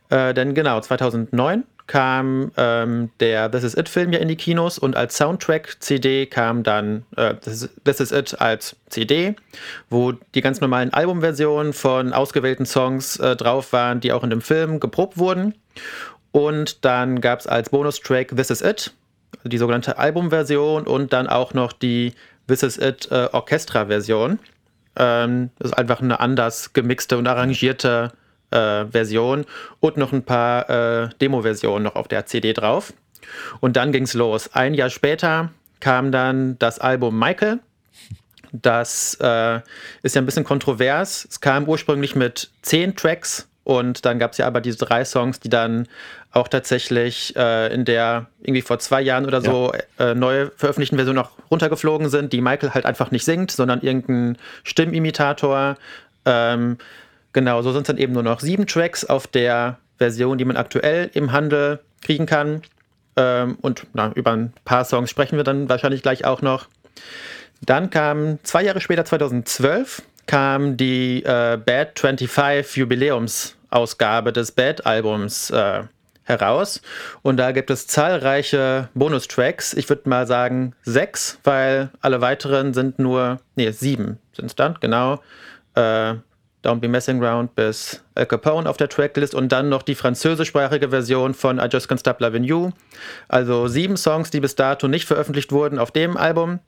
Äh, denn genau, 2009 kam ähm, der This Is It-Film ja in die Kinos und als Soundtrack-CD kam dann äh, This, Is It als CD, wo die ganz normalen Albumversionen von ausgewählten Songs äh, drauf waren, die auch in dem Film geprobt wurden. Und dann gab es als Bonustrack This Is It, die sogenannte Albumversion und dann auch noch die This Is It äh, Orchestra-Version. Ähm, das ist einfach eine anders gemixte und arrangierte äh, Version und noch ein paar äh, Demo-Versionen noch auf der CD drauf. Und dann ging es los. Ein Jahr später kam dann das Album Michael. Das äh, ist ja ein bisschen kontrovers. Es kam ursprünglich mit zehn Tracks und dann gab es ja aber diese drei Songs, die dann auch tatsächlich äh, in der irgendwie vor zwei Jahren oder so ja. äh, neu veröffentlichten Version noch runtergeflogen sind, die Michael halt einfach nicht singt, sondern irgendein Stimmimitator. Ähm, Genau, so sind es dann eben nur noch sieben Tracks auf der Version, die man aktuell im Handel kriegen kann. Ähm, und na, über ein paar Songs sprechen wir dann wahrscheinlich gleich auch noch. Dann kam zwei Jahre später, 2012, kam die äh, Bad 25 Jubiläumsausgabe des Bad-Albums äh, heraus. Und da gibt es zahlreiche Bonustracks. Ich würde mal sagen sechs, weil alle weiteren sind nur, nee, sieben sind es dann, genau. Äh, Don't Be Messing Around bis Al Capone auf der Tracklist und dann noch die französischsprachige Version von I Just Can't Stop Loving You. Also sieben Songs, die bis dato nicht veröffentlicht wurden auf dem Album.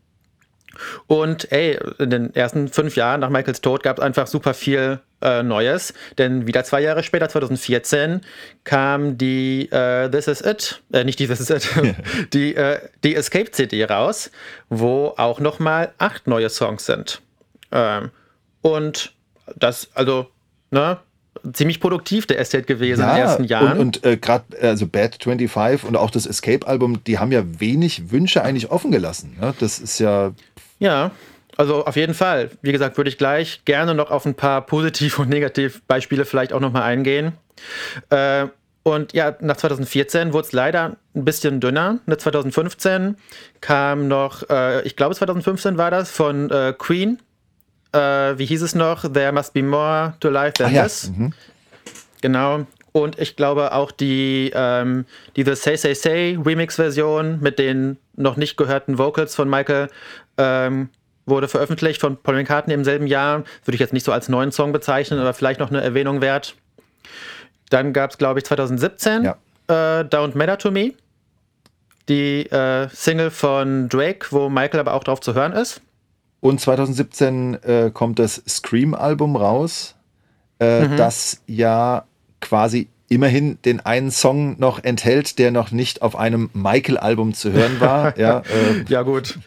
Und ey, in den ersten fünf Jahren nach Michaels Tod gab es einfach super viel äh, Neues. Denn wieder zwei Jahre später, 2014, kam die äh, This Is It, äh, nicht die This Is It, die, äh, die Escape CD raus, wo auch nochmal acht neue Songs sind. Ähm, und das, also, ne, ziemlich produktiv der Estate gewesen ja, in den ersten Jahren. Und, und äh, gerade also Bad 25 und auch das Escape-Album, die haben ja wenig Wünsche eigentlich offen gelassen. Ne? Das ist ja. Ja, also auf jeden Fall. Wie gesagt, würde ich gleich gerne noch auf ein paar Positiv- und Negativ-Beispiele vielleicht auch nochmal eingehen. Äh, und ja, nach 2014 wurde es leider ein bisschen dünner. 2015 kam noch, äh, ich glaube 2015 war das, von äh, Queen äh, wie hieß es noch? There must be more to life than Ach, this. Ja. Mhm. Genau. Und ich glaube auch die ähm, diese Say Say Say Remix-Version mit den noch nicht gehörten Vocals von Michael ähm, wurde veröffentlicht von Paul McCartney im selben Jahr. Würde ich jetzt nicht so als neuen Song bezeichnen, aber vielleicht noch eine Erwähnung wert. Dann gab es, glaube ich, 2017 ja. äh, Don't Matter to Me. Die äh, Single von Drake, wo Michael aber auch drauf zu hören ist. Und 2017 äh, kommt das Scream-Album raus, äh, mhm. das ja quasi immerhin den einen Song noch enthält, der noch nicht auf einem Michael-Album zu hören war. ja, äh. ja, gut.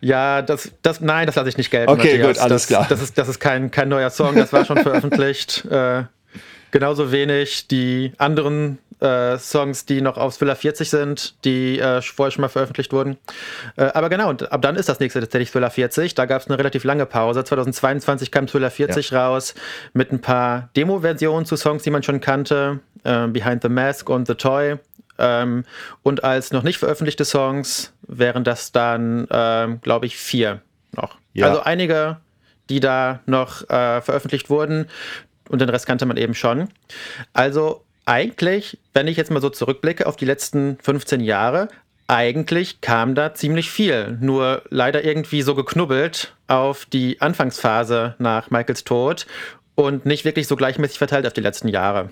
Ja, das, das, nein, das lasse ich nicht gelten. Okay, Matthias. gut, alles das, klar. Das ist, das ist kein, kein neuer Song, das war schon veröffentlicht. Äh, genauso wenig die anderen äh, Songs, die noch auf Thriller 40 sind, die äh, vorher schon mal veröffentlicht wurden. Äh, aber genau, und ab dann ist das nächste tatsächlich Thriller 40. Da gab es eine relativ lange Pause. 2022 kam Thriller 40 ja. raus mit ein paar Demo-Versionen zu Songs, die man schon kannte. Äh, Behind the Mask und The Toy. Ähm, und als noch nicht veröffentlichte Songs wären das dann, ähm, glaube ich, vier noch. Ja. Also einige, die da noch äh, veröffentlicht wurden und den Rest kannte man eben schon. Also eigentlich, wenn ich jetzt mal so zurückblicke auf die letzten 15 Jahre, eigentlich kam da ziemlich viel. Nur leider irgendwie so geknubbelt auf die Anfangsphase nach Michaels Tod und nicht wirklich so gleichmäßig verteilt auf die letzten Jahre.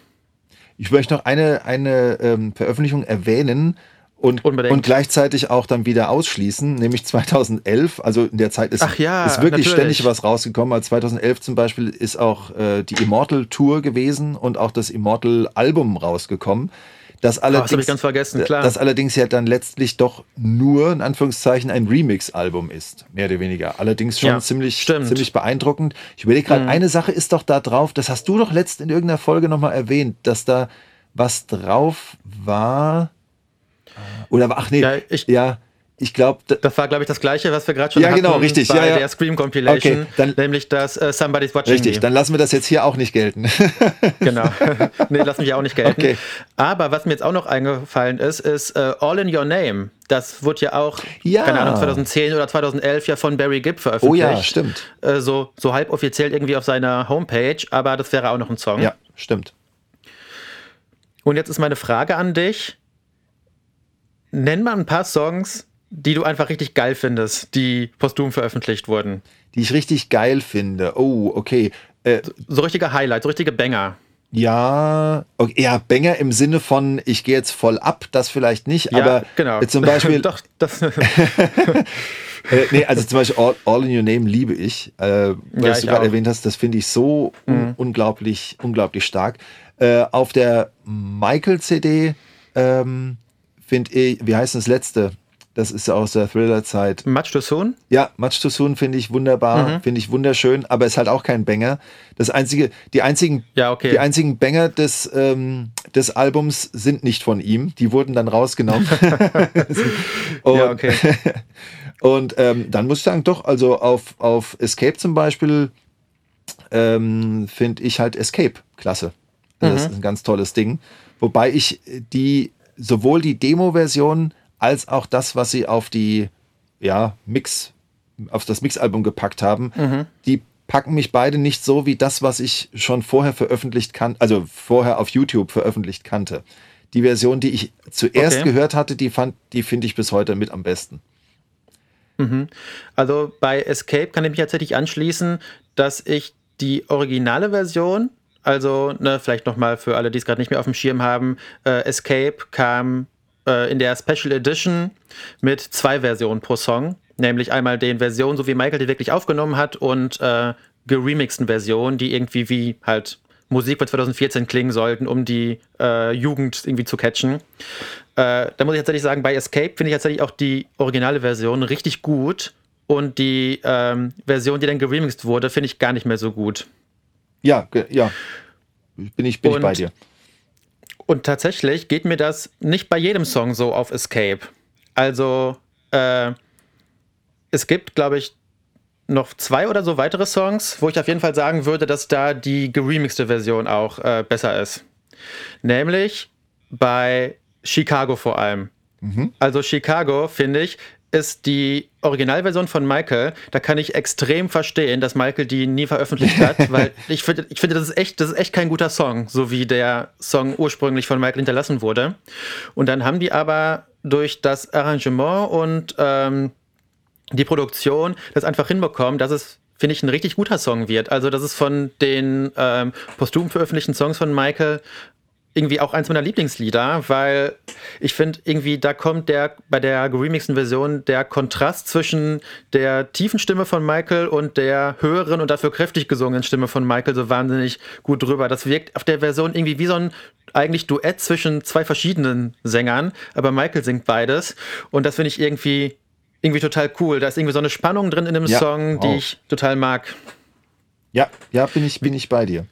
Ich möchte noch eine, eine ähm, Veröffentlichung erwähnen, und, und gleichzeitig auch dann wieder ausschließen, nämlich 2011. Also in der Zeit ist, ja, ist wirklich natürlich. ständig was rausgekommen. Also 2011 zum Beispiel ist auch äh, die Immortal Tour gewesen und auch das Immortal Album rausgekommen. Das allerdings, oh, das ich ganz vergessen, klar. Das allerdings ja dann letztlich doch nur, in Anführungszeichen, ein Remix-Album ist, mehr oder weniger. Allerdings schon ja, ziemlich, ziemlich beeindruckend. Ich überlege gerade, mhm. eine Sache ist doch da drauf, das hast du doch letzt in irgendeiner Folge nochmal erwähnt, dass da was drauf war. Oder ach nee, ja, ich, ja ich glaube, das war, glaube ich, das Gleiche, was wir gerade schon ja, genau, hatten richtig, bei ja, ja. der Scream Compilation, Okay, dann- nämlich das äh, Somebody's Watching richtig, Me. dann lassen wir das jetzt hier auch nicht gelten. Genau. nee, lass mich auch nicht gelten. Okay. Aber was mir jetzt auch noch eingefallen ist, ist äh, All in Your Name. Das wurde ja auch, Ja. keine Ahnung, 2010 oder 2011 ja von Barry Gibb oh veröffentlicht. ja, stimmt. Äh, so, so halboffiziell irgendwie auf seiner Homepage, aber das wäre auch noch ein Song. Ja, stimmt. Und jetzt ist meine Frage an dich. Nenn mal ein paar Songs, die du einfach richtig geil findest, die posthum veröffentlicht wurden. Die ich richtig geil finde. Oh, okay. Äh, So richtige Highlights, so richtige Banger. ja, okay, ja, Banger im Sinne von, ich gehe jetzt voll ab, das vielleicht nicht, Ja, aber genau. äh, zum Beispiel, Doch, das, äh, nee, also zum Beispiel All, All in Your Name liebe ich, äh, was Ja, du gerade. Mhm. erwähnt hast, das finde ich so un unglaublich, unglaublich stark. Äh, auf der Michael-CD ähm, finde ich, wie heißt das letzte? Das ist aus der Thriller-Zeit. Much Too Soon? Ja, Much Too Soon finde ich wunderbar, finde ich wunderschön, aber ist halt auch kein Banger. Das einzige, die einzigen, Ja, okay. die einzigen Banger des, ähm, des Albums sind nicht von ihm. Die wurden dann rausgenommen. und, ja, okay. und ähm, dann muss ich sagen, doch, also auf, auf Escape zum Beispiel ähm, finde ich halt Escape klasse. Also Das ist ein ganz tolles Ding. Wobei ich die, sowohl die Demo-Version als auch das, was sie auf die ja, Mix, auf das Mix-Album gepackt haben, die packen mich beide nicht so wie das, was ich schon vorher veröffentlicht kann, also vorher auf YouTube veröffentlicht kannte. Die Version, die ich zuerst Okay. gehört hatte, die fand, die finde ich bis heute mit am besten. Also bei Escape kann ich mich tatsächlich anschließen, dass ich die originale Version, also ne, vielleicht nochmal für alle, die es gerade nicht mehr auf dem Schirm haben, äh, Escape kam äh, in der Special Edition mit zwei Versionen pro Song, nämlich einmal den Version, so wie Michael die wirklich aufgenommen hat und äh, geremixten Versionen, die irgendwie wie halt Musik von 2014 klingen sollten, um die äh, Jugend irgendwie zu catchen. Äh, da muss ich tatsächlich sagen, bei Escape finde ich tatsächlich auch die originale Version richtig gut und die ähm, Version, die dann geremixed wurde, finde ich gar nicht mehr so gut. Ja, ja. Bin ich, bin ich Und- bei dir. Und tatsächlich geht mir das nicht bei jedem Song so auf Escape. Also, äh, es gibt, glaube ich, noch zwei oder so weitere Songs, wo ich auf jeden Fall sagen würde, dass da die geremixte Version auch äh, besser ist. Nämlich bei Chicago vor allem. Also Chicago, finde ich, ist die Originalversion von Michael. Da kann ich extrem verstehen, dass Michael die nie veröffentlicht hat, weil ich finde, ich finde, das ist echt, das ist echt kein guter Song, so wie der Song ursprünglich von Michael hinterlassen wurde. Und dann haben die aber durch das Arrangement und ähm, die Produktion das einfach hinbekommen, dass es, finde ich, ein richtig guter Song wird. Also, das ist von den ähm, posthum veröffentlichten Songs von Michael irgendwie auch eins meiner Lieblingslieder, weil ich finde, irgendwie da kommt der bei der geremixten Version der Kontrast zwischen der tiefen Stimme von Michael und der höheren und dafür kräftig gesungenen Stimme von Michael so wahnsinnig gut drüber. Das wirkt auf der Version irgendwie wie so ein eigentlich Duett zwischen zwei verschiedenen Sängern, aber Michael singt beides und das finde ich irgendwie irgendwie total cool. Da ist irgendwie so eine Spannung drin in dem Ja, Song, die ich total mag. Ja, ja, bin ich, bin ich bei dir.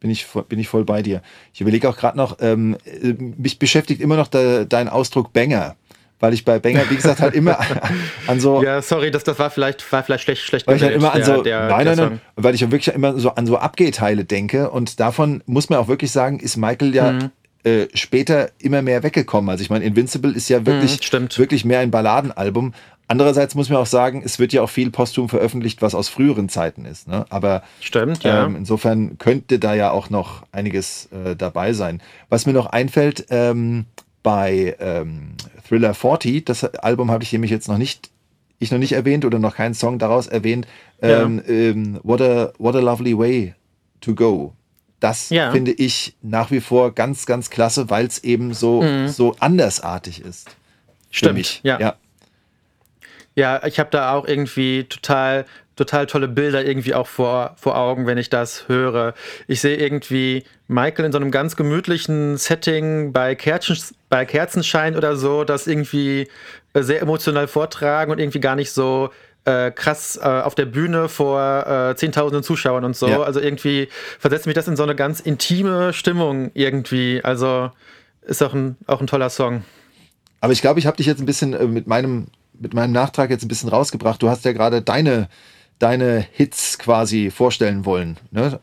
Bin ich, voll- bin ich voll bei dir. Ich überlege auch gerade noch, ähm, äh, mich beschäftigt immer noch de, dein Ausdruck Banger. Weil ich bei Banger, wie gesagt, halt immer an so, Ja, sorry, das, das war vielleicht war vielleicht schlecht schlecht weil ich halt immer an so, der- nein, der nein, Song. nein, weil ich wirklich immer so an so Abgehteile denke und davon muss man auch wirklich sagen, ist Michael ja Mhm. äh, später immer mehr weggekommen. Also ich meine, Invincible ist ja wirklich, Mhm, stimmt. wirklich mehr ein Balladenalbum. Andererseits muss man auch sagen, es wird ja auch viel posthum veröffentlicht, was aus früheren Zeiten ist. Ne? Aber Stimmt, ja. ähm, insofern könnte da ja auch noch einiges äh, dabei sein. Was mir noch einfällt, ähm, bei ähm, Thriller 40, das Album habe ich nämlich jetzt noch nicht, ich noch nicht erwähnt oder noch keinen Song daraus erwähnt, ähm, ähm, What, a, What a Lovely Way to Go. Das Ja. finde ich nach wie vor ganz, ganz klasse, weil es eben so, so andersartig ist. Mhm. Stimmt, ja. ja. Ja, ich habe da auch irgendwie total, total tolle Bilder irgendwie auch vor, vor Augen, wenn ich das höre. Ich sehe irgendwie Michael in so einem ganz gemütlichen Setting bei, Kerzen, bei Kerzenschein oder so, das irgendwie äh, sehr emotional vortragen und irgendwie gar nicht so äh, krass äh, auf der Bühne vor äh, zehntausenden Zuschauern und so. Ja. Also irgendwie versetzt mich das in so eine ganz intime Stimmung irgendwie. Also ist auch ein, auch ein toller Song. Aber ich glaube, ich habe dich jetzt ein bisschen äh, mit meinem mit meinem Nachtrag jetzt ein bisschen rausgebracht. Du hast ja gerade deine deine Hits quasi vorstellen wollen. Ne?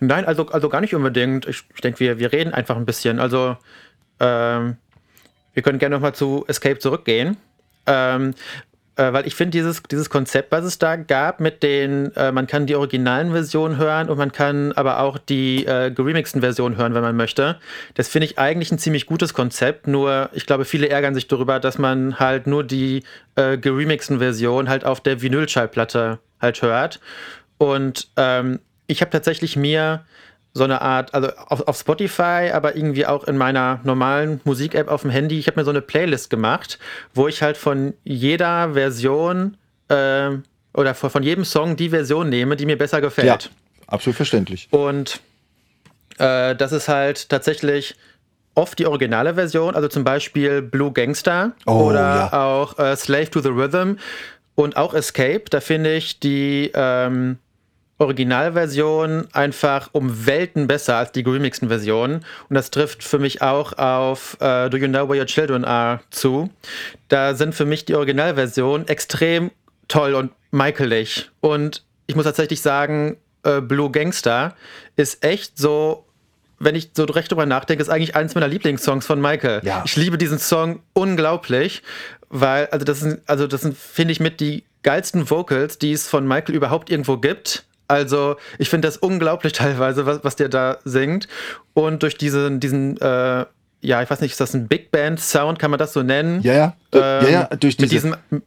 Nein, also, also gar nicht unbedingt. Ich, ich denke, wir, wir reden einfach ein bisschen. Also, ähm, wir können gerne nochmal zu Escape zurückgehen. Ähm, äh, weil ich finde, dieses, dieses Konzept, was es da gab, mit den, äh, man kann die originalen Versionen hören und man kann aber auch die äh, geremixten Versionen hören, wenn man möchte. Das finde ich eigentlich ein ziemlich gutes Konzept. Nur, ich glaube, viele ärgern sich darüber, dass man halt nur die äh, geremixten Versionen halt auf der Vinylschallplatte halt hört. Und ähm, ich habe tatsächlich mir so eine Art, also auf, auf Spotify, aber irgendwie auch in meiner normalen Musik-App auf dem Handy, ich habe mir so eine Playlist gemacht, wo ich halt von jeder Version äh, oder von jedem Song die Version nehme, die mir besser gefällt. Ja, absolut verständlich. Und äh, das ist halt tatsächlich oft die originale Version, also zum Beispiel Blue Gangster oh, oder ja. auch äh, Slave to the Rhythm und auch Escape. Da finde ich die ähm, Originalversion einfach um Welten besser als die remixten Versionen. Und das trifft für mich auch auf uh, Do You Know Where Your Children Are zu. Da sind für mich die Originalversionen extrem toll und Michaelig. Und ich muss tatsächlich sagen, uh, Blue Gangster ist echt so wenn ich so recht drüber nachdenke, ist eigentlich eines meiner Lieblingssongs von Michael. Ja. Ich liebe diesen Song unglaublich, weil, also das sind, also das sind, finde ich, mit die geilsten Vocals, die es von Michael überhaupt irgendwo gibt. Also ich finde das unglaublich teilweise, was, was der da singt. Und durch diesen, diesen äh, ja, ich weiß nicht, ist das ein Big Band Sound, kann man das so nennen? Ja, ja. Ähm, ja, ja durch diese. Mit diesem,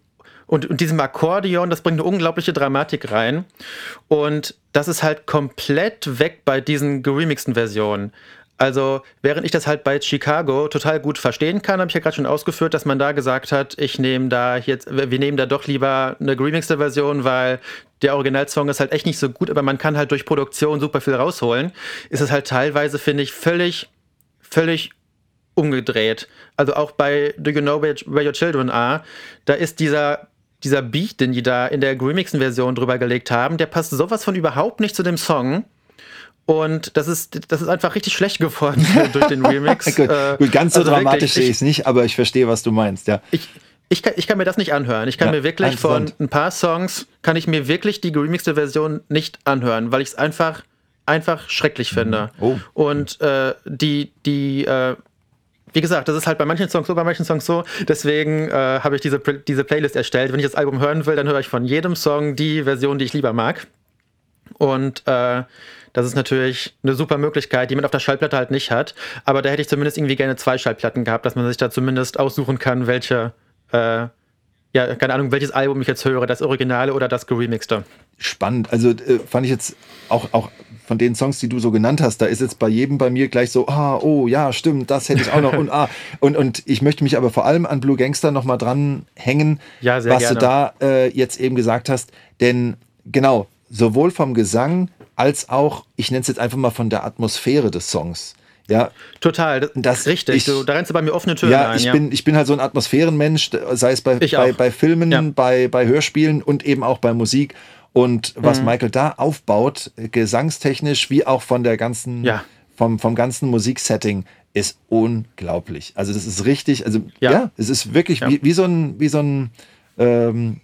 und, und diesem Akkordeon, das bringt eine unglaubliche Dramatik rein. Und das ist halt komplett weg bei diesen geremixten Versionen. Also, während ich das halt bei Chicago total gut verstehen kann, habe ich ja gerade schon ausgeführt, dass man da gesagt hat, ich nehme da jetzt, wir nehmen da doch lieber eine remixte Version, weil der Originalsong ist halt echt nicht so gut, aber man kann halt durch Produktion super viel rausholen. Ist es halt teilweise, finde ich, völlig, völlig umgedreht. Also auch bei Do You Know Where Your Children Are, da ist dieser dieser Beat, den die da in der remixen Version drüber gelegt haben, der passt sowas von überhaupt nicht zu dem Song. Und das ist, das ist einfach richtig schlecht geworden durch den Remix. gut, äh, ganz so also dramatisch sehe ich es nicht, aber ich verstehe, was du meinst, ja. Ich, ich kann, ich kann mir das nicht anhören. Ich kann ja, mir wirklich von ein paar Songs, kann ich mir wirklich die geremixte Version nicht anhören, weil ich es einfach, einfach schrecklich mhm. finde. Oh. Und äh, die, die, äh, wie gesagt, das ist halt bei manchen Songs so, bei manchen Songs so. Deswegen äh, habe ich diese, diese Playlist erstellt. Wenn ich das Album hören will, dann höre ich von jedem Song die Version, die ich lieber mag. Und äh, das ist natürlich eine super Möglichkeit, die man auf der Schallplatte halt nicht hat. Aber da hätte ich zumindest irgendwie gerne zwei Schallplatten gehabt, dass man sich da zumindest aussuchen kann, welche, äh, ja, keine Ahnung, welches Album ich jetzt höre, das Originale oder das geremixte. Spannend. Also äh, fand ich jetzt auch, auch von den Songs, die du so genannt hast, da ist jetzt bei jedem bei mir gleich so, ah, oh, ja, stimmt, das hätte ich auch noch und ah. Und, und ich möchte mich aber vor allem an Blue Gangster nochmal dran hängen, ja, was gerne. du da äh, jetzt eben gesagt hast. Denn genau, sowohl vom Gesang als auch, ich nenne es jetzt einfach mal von der Atmosphäre des Songs. Ja, total. Das, richtig. Ich, du, da rennst du bei mir offene Türen ja, ein. Ich ja, bin, ich bin halt so ein Atmosphärenmensch, sei es bei, bei, bei, Filmen, ja. bei, bei Hörspielen und eben auch bei Musik. Und was mhm. Michael da aufbaut, gesangstechnisch wie auch von der ganzen, ja. vom, vom ganzen Musiksetting, ist unglaublich. Also das ist richtig, also ja, ja es ist wirklich wie, wie so ein, wie so ein ähm,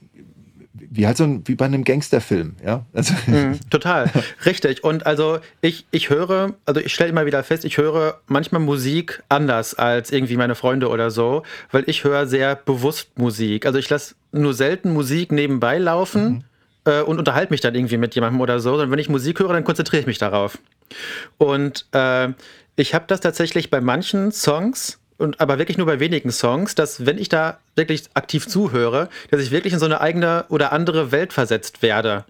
wie halt so ein, wie bei einem Gangsterfilm, ja. Also mm, total, richtig. Und also ich, ich höre, also ich stelle immer wieder fest, ich höre manchmal Musik anders als irgendwie meine Freunde oder so, weil ich höre sehr bewusst Musik. Also ich lasse nur selten Musik nebenbei laufen mhm. äh, und unterhalte mich dann irgendwie mit jemandem oder so, sondern wenn ich Musik höre, dann konzentriere ich mich darauf. Und äh, ich habe das tatsächlich bei manchen Songs und aber wirklich nur bei wenigen Songs, dass wenn ich da wirklich aktiv zuhöre, dass ich wirklich in so eine eigene oder andere Welt versetzt werde.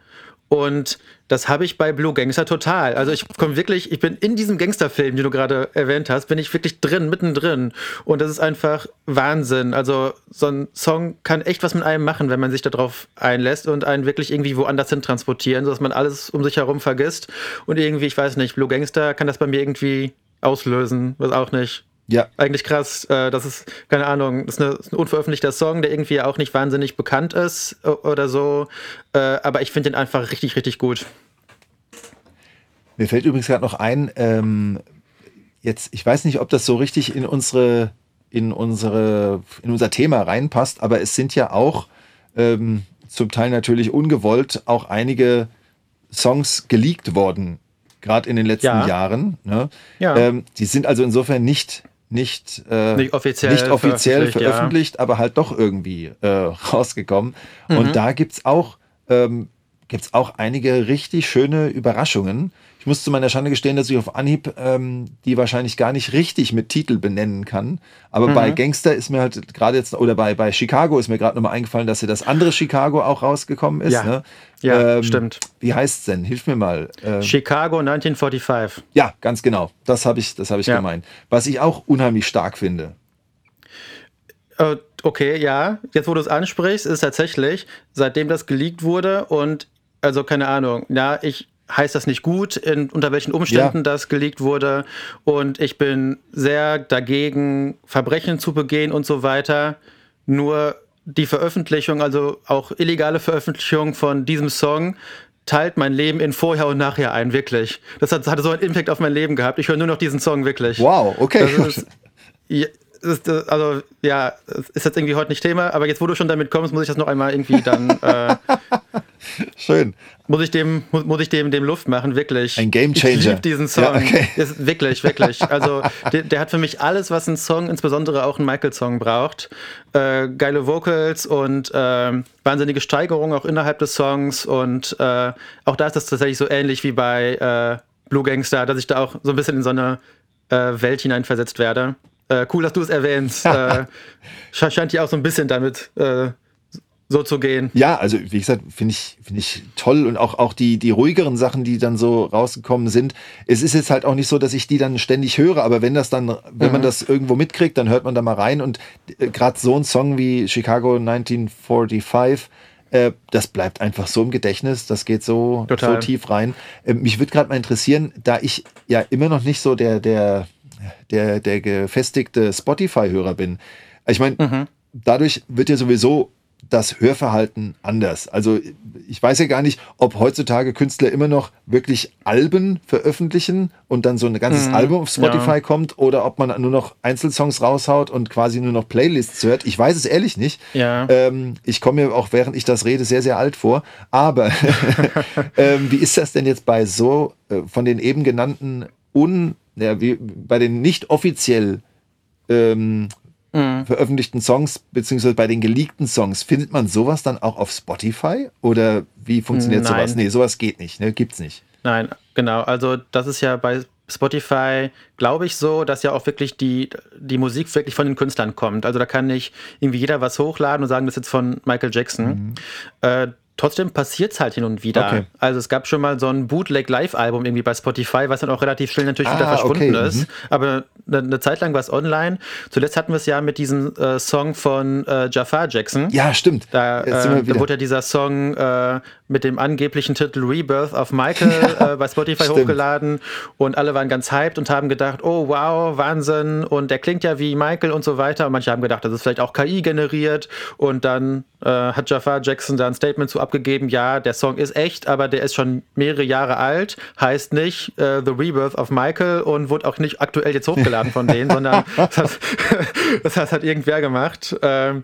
Und das habe ich bei Blue Gangster total. Also ich komme wirklich, ich bin in diesem Gangsterfilm, den du gerade erwähnt hast, bin ich wirklich drin, mittendrin. Und das ist einfach Wahnsinn. Also so ein Song kann echt was mit einem machen, wenn man sich darauf einlässt und einen wirklich irgendwie woanders hin transportieren, sodass man alles um sich herum vergisst. Und irgendwie, ich weiß nicht, Blue Gangster kann das bei mir irgendwie auslösen, was auch nicht. Ja. Eigentlich krass. Äh, das ist, keine Ahnung, das ist, eine, ist, ein unveröffentlichter Song, der irgendwie auch nicht wahnsinnig bekannt ist oder so. Äh, aber ich finde den einfach richtig, richtig gut. Mir fällt übrigens gerade noch ein, ähm, jetzt, ich weiß nicht, ob das so richtig in unsere in unsere, in unser Thema reinpasst, aber es sind ja auch ähm, zum Teil natürlich ungewollt auch einige Songs geleakt worden, gerade in den letzten Ja. Jahren. Ne? Ja. Ähm, die sind also insofern nicht nicht, äh, Nicht offiziell nicht offiziell veröffentlicht, ja. veröffentlicht, aber halt doch irgendwie äh, rausgekommen. Mhm. Und da gibt's auch, ähm, gibt's auch einige richtig schöne Überraschungen. Ich muss zu meiner Schande gestehen, dass ich auf Anhieb ähm, die wahrscheinlich gar nicht richtig mit Titel benennen kann. Aber Mhm. bei Gangster ist mir halt gerade jetzt, oder bei, bei Chicago ist mir gerade nochmal eingefallen, dass ja das andere Chicago auch rausgekommen ist. Ja. Ne? Ja, stimmt. Wie heißt's denn? Hilf mir mal. Ähm, Chicago 1945. ja, ganz genau. Das habe ich, das habe ich Ja. gemeint. Was ich auch unheimlich stark finde. Äh, okay, ja. Jetzt, wo du es ansprichst, ist tatsächlich, seitdem das geleakt wurde und, also keine Ahnung, ja, ich heißt das nicht gut, in, unter welchen Umständen Ja. das geleakt wurde und ich bin sehr dagegen, Verbrechen zu begehen und so weiter. Nur die Veröffentlichung, also auch illegale Veröffentlichung von diesem Song, teilt mein Leben in vorher und nachher ein, wirklich. Das hat, hatte so einen Impact auf mein Leben gehabt. Ich höre nur noch diesen Song, wirklich. Wow, okay. Ist, ja, ist, äh, also, ja, es ist jetzt irgendwie heute nicht Thema, aber jetzt, wo du schon damit kommst, muss ich das noch einmal irgendwie dann, äh, Schön. muss ich dem, muss, ich dem, dem Luft machen, wirklich. Ein Game Ich Changer. liebe diesen Song. Ja, okay. Ist wirklich, wirklich. Also, der, der hat für mich alles, was ein Song, insbesondere auch ein Michael-Song braucht. Äh, geile Vocals und ähm, wahnsinnige Steigerung auch innerhalb des Songs und äh, auch da ist das tatsächlich so ähnlich wie bei äh, Blue Gangster, dass ich da auch so ein bisschen in so eine äh, Welt hineinversetzt werde. Äh, cool, dass du es erwähnst. äh, sche- scheint dir auch so ein bisschen damit äh, so zu gehen. Ja, also wie gesagt, finde ich, finde ich toll und auch, auch die, die ruhigeren Sachen, die dann so rausgekommen sind. Es ist jetzt halt auch nicht so, dass ich die dann ständig höre, aber wenn das dann, wenn man das irgendwo mitkriegt, dann hört man da mal rein und äh, gerade so ein Song wie Chicago 1945, äh, das bleibt einfach so im Gedächtnis, das geht so, Total. so tief rein. Äh, mich würde gerade mal interessieren, da ich ja immer noch nicht so der, der, der, der gefestigte Spotify-Hörer bin. Ich meine, dadurch wird ja sowieso das Hörverhalten anders. Also ich weiß ja gar nicht, ob heutzutage Künstler immer noch wirklich Alben veröffentlichen und dann so ein ganzes Album auf Spotify ja. kommt oder ob man nur noch Einzelsongs raushaut und quasi nur noch Playlists hört. Ich weiß es ehrlich nicht. Ja. Ähm, ich komme mir auch während ich das rede sehr, sehr alt vor. Aber ähm, wie ist das denn jetzt bei so äh, von den eben genannten un, ja, wie, bei den nicht offiziell ähm, Mhm. veröffentlichten Songs, beziehungsweise bei den geleakten Songs, findet man sowas dann auch auf Spotify? Oder wie funktioniert Nein. sowas? Nee, sowas geht nicht, ne? Gibt's nicht. Nein, genau. Also das ist ja bei Spotify, glaube ich, so, dass ja auch wirklich die, die Musik wirklich von den Künstlern kommt. Also da kann nicht irgendwie jeder was hochladen und sagen, das ist jetzt von Michael Jackson. Äh, trotzdem passiert es halt hin und wieder. Okay. Also es gab schon mal so ein Bootleg-Live-Album irgendwie bei Spotify, was dann auch relativ schnell natürlich wieder Ah, verschwunden okay, ist. Aber eine, eine Zeit lang war es online. Zuletzt hatten wir es ja mit diesem äh, Song von äh, Jafar Jackson. Ja, stimmt. Da, äh, da wieder. wurde ja dieser Song äh, mit dem angeblichen Titel Rebirth of Michael äh, bei Spotify stimmt. hochgeladen und alle waren ganz hyped und haben gedacht, oh wow, Wahnsinn und der klingt ja wie Michael und so weiter. Und manche haben gedacht, das ist vielleicht auch KI generiert und dann äh, hat Jafar Jackson da ein Statement zu abgegeben, ja, der Song ist echt, aber der ist schon mehrere Jahre alt, heißt nicht äh, The Rebirth of Michael und wurde auch nicht aktuell jetzt hochgeladen von denen, sondern das hat, das hat irgendwer gemacht. Ähm,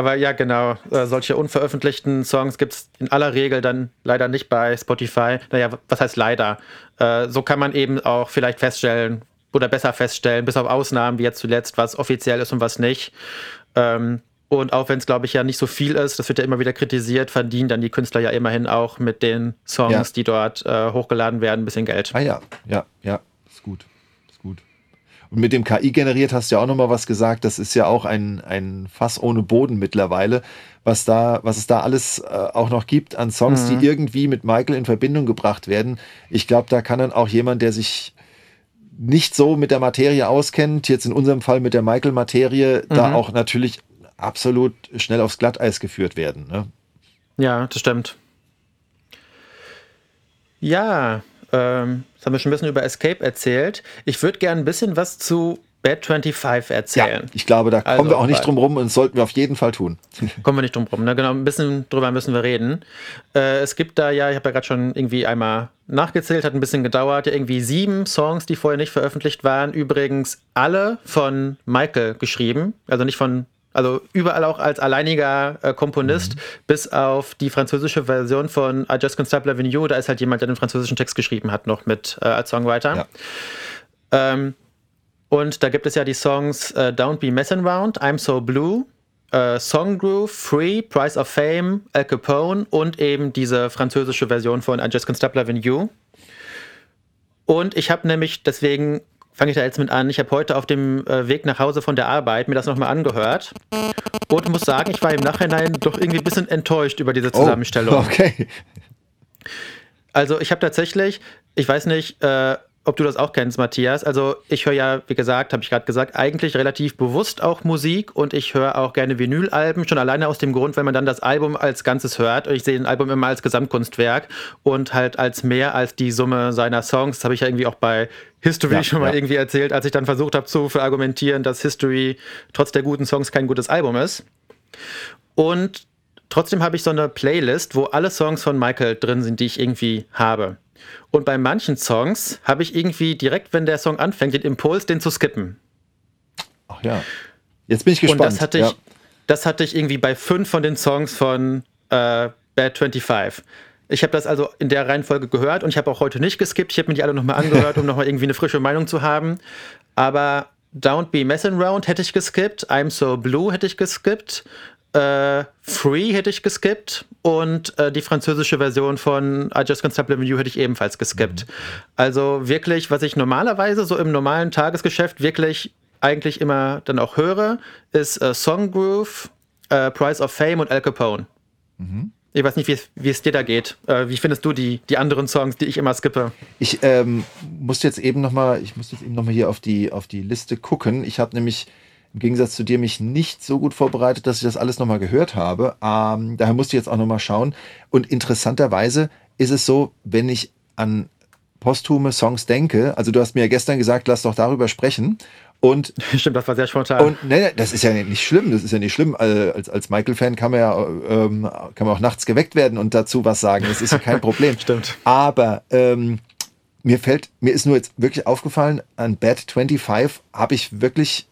aber ja, genau, äh, solche unveröffentlichten Songs gibt es in aller Regel dann leider nicht bei Spotify. Naja, was heißt leider? Äh, so kann man eben auch vielleicht feststellen oder besser feststellen, bis auf Ausnahmen wie jetzt zuletzt, was offiziell ist und was nicht. Ähm, und auch wenn es, glaube ich, ja nicht so viel ist, das wird ja immer wieder kritisiert, verdienen dann die Künstler ja immerhin auch mit den Songs, Ja. die dort äh, hochgeladen werden, ein bisschen Geld. Ah ja, ja, ja, ist gut. Und mit dem KI generiert hast du ja auch nochmal was gesagt. Das ist ja auch ein, ein Fass ohne Boden mittlerweile, was da, was es da alles äh, auch noch gibt an Songs, Mhm. die irgendwie mit Michael in Verbindung gebracht werden. Ich glaube, da kann dann auch jemand, der sich nicht so mit der Materie auskennt, jetzt in unserem Fall mit der Michael-Materie, Mhm. da auch natürlich absolut schnell aufs Glatteis geführt werden. Ne? Ja, das stimmt. Ja, ähm, jetzt haben wir schon ein bisschen über Escape erzählt. Ich würde gerne ein bisschen was zu Bad 25 erzählen. Ja, ich glaube, da kommen Also, wir auch nicht weil- drum rum und das sollten wir auf jeden Fall tun. Kommen wir nicht drum rum. Ne? Genau, ein bisschen drüber müssen wir reden. Äh, es gibt da ja, ich habe ja gerade schon irgendwie einmal nachgezählt, hat ein bisschen gedauert, ja irgendwie sieben Songs, die vorher nicht veröffentlicht waren. Übrigens alle von Michael geschrieben, also nicht von, also überall auch als alleiniger äh, Komponist, bis auf die französische Version von I Just Loving You. Da ist halt jemand, der den französischen Text geschrieben hat, noch mit äh, als Songwriter. Ja. Ähm, und da gibt es ja die Songs äh, Don't Be Messing Around, I'm So Blue, äh, Song Groove, Free, Price of Fame, Al Capone und eben diese französische Version von I Just Loving You. Und ich habe nämlich, deswegen fange ich da jetzt mit an, ich habe heute auf dem äh, Weg nach Hause von der Arbeit mir das nochmal angehört und muss sagen, ich war im Nachhinein doch irgendwie ein bisschen enttäuscht über diese Zusammenstellung. Oh, okay. Also ich habe tatsächlich, ich weiß nicht, äh, ob du das auch kennst, Matthias. Also ich höre ja, wie gesagt, habe ich gerade gesagt, eigentlich relativ bewusst auch Musik und ich höre auch gerne Vinylalben, schon alleine aus dem Grund, wenn man dann das Album als Ganzes hört. Und ich sehe ein Album immer als Gesamtkunstwerk und halt als mehr als die Summe seiner Songs. Das habe ich ja irgendwie auch bei History Ja, schon mal ja. irgendwie erzählt, als ich dann versucht habe zu verargumentieren, dass History trotz der guten Songs kein gutes Album ist. Und trotzdem habe ich so eine Playlist, wo alle Songs von Michael drin sind, die ich irgendwie habe. Und bei manchen Songs habe ich irgendwie direkt, wenn der Song anfängt, den Impuls, den zu skippen. Ach ja. Jetzt bin ich gespannt. Und das hatte ich, ja. das hatte ich irgendwie bei fünf von den Songs von äh, Bad 25. Ich habe das also in der Reihenfolge gehört und ich habe auch heute nicht geskippt. Ich habe mir die alle nochmal angehört, um nochmal irgendwie eine frische Meinung zu haben. Aber Don't Be Messing Around hätte ich geskippt. I'm So Blue hätte ich geskippt. Äh, Free hätte ich geskippt. Und äh, die französische Version von I Just Can't Stop Loving You hätte ich ebenfalls geskippt. Also wirklich, was ich normalerweise so im normalen Tagesgeschäft wirklich eigentlich immer dann auch höre, ist äh, Song Groove, äh, Price of Fame und Al Capone. Ich weiß nicht, wie es- dir da geht. Äh, wie findest du die, die anderen Songs, die ich immer skippe? Ich ähm, musste jetzt eben noch mal, ich musste jetzt eben noch mal hier auf die auf die Liste gucken. Ich habe nämlich im Gegensatz zu dir mich nicht so gut vorbereitet, dass ich das alles noch mal gehört habe. Ähm, daher musste ich jetzt auch noch mal schauen. Und interessanterweise ist es so, wenn ich an posthume Songs denke, also du hast mir ja gestern gesagt, lass doch darüber sprechen. Und Stimmt, das war sehr spontan. und nee, das ist ja nicht schlimm, das ist ja nicht schlimm. Äh, Als, als Michael-Fan kann man ja ähm, kann man auch nachts geweckt werden und dazu was sagen. Das ist ja kein Problem. Stimmt. Aber ähm, mir fällt, mir ist nur jetzt wirklich aufgefallen, an Bad 25 habe ich wirklich